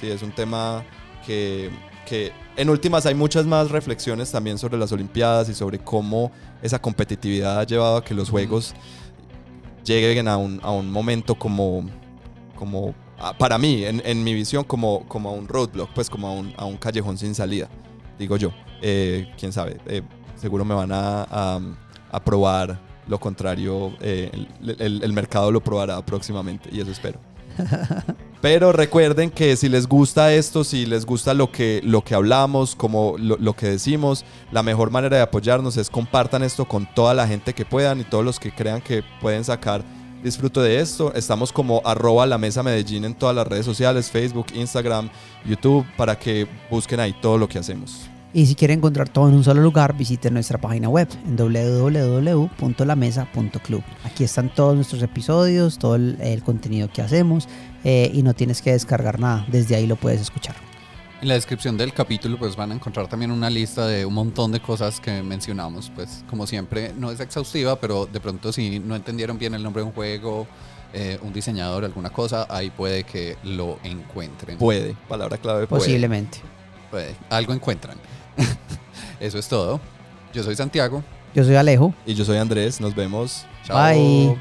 Sí, sí, es un tema que, que en últimas hay muchas más reflexiones también sobre las Olimpiadas y sobre cómo esa competitividad ha llevado a que los juegos lleguen a un, a un momento como, como para mí, en, en mi visión, como, como a un roadblock, pues como a un, a un callejón sin salida, digo yo. Eh, Quién sabe, eh, seguro me van a, a, a probar lo contrario, eh, el- el- el mercado lo probará próximamente y eso espero. Pero recuerden que si les gusta esto, si les gusta lo que, lo que hablamos, como lo, lo que decimos, la mejor manera de apoyarnos es compartan esto con toda la gente que puedan y todos los que crean que pueden sacar disfruto de esto. Estamos como arroba la mesa Medellín en todas las redes sociales, Facebook, Instagram, YouTube, para que busquen ahí todo lo que hacemos. Y si quieren encontrar todo en un solo lugar, visiten nuestra página web en www.lamesa.club. Aquí están todos nuestros episodios, todo el, el contenido que hacemos eh, y no tienes que descargar nada. Desde ahí lo puedes escuchar. En la descripción del capítulo pues van a encontrar también una lista de un montón de cosas que mencionamos. Pues como siempre no es exhaustiva, pero de pronto si no entendieron bien el nombre de un juego eh, un diseñador, alguna cosa, ahí puede que lo encuentren. Puede, palabra clave puede. Posiblemente. Puede, algo encuentran. Eso es todo. Yo soy Santiago. Yo soy Alejo. Y yo soy Andrés. Nos vemos. Chao. Bye.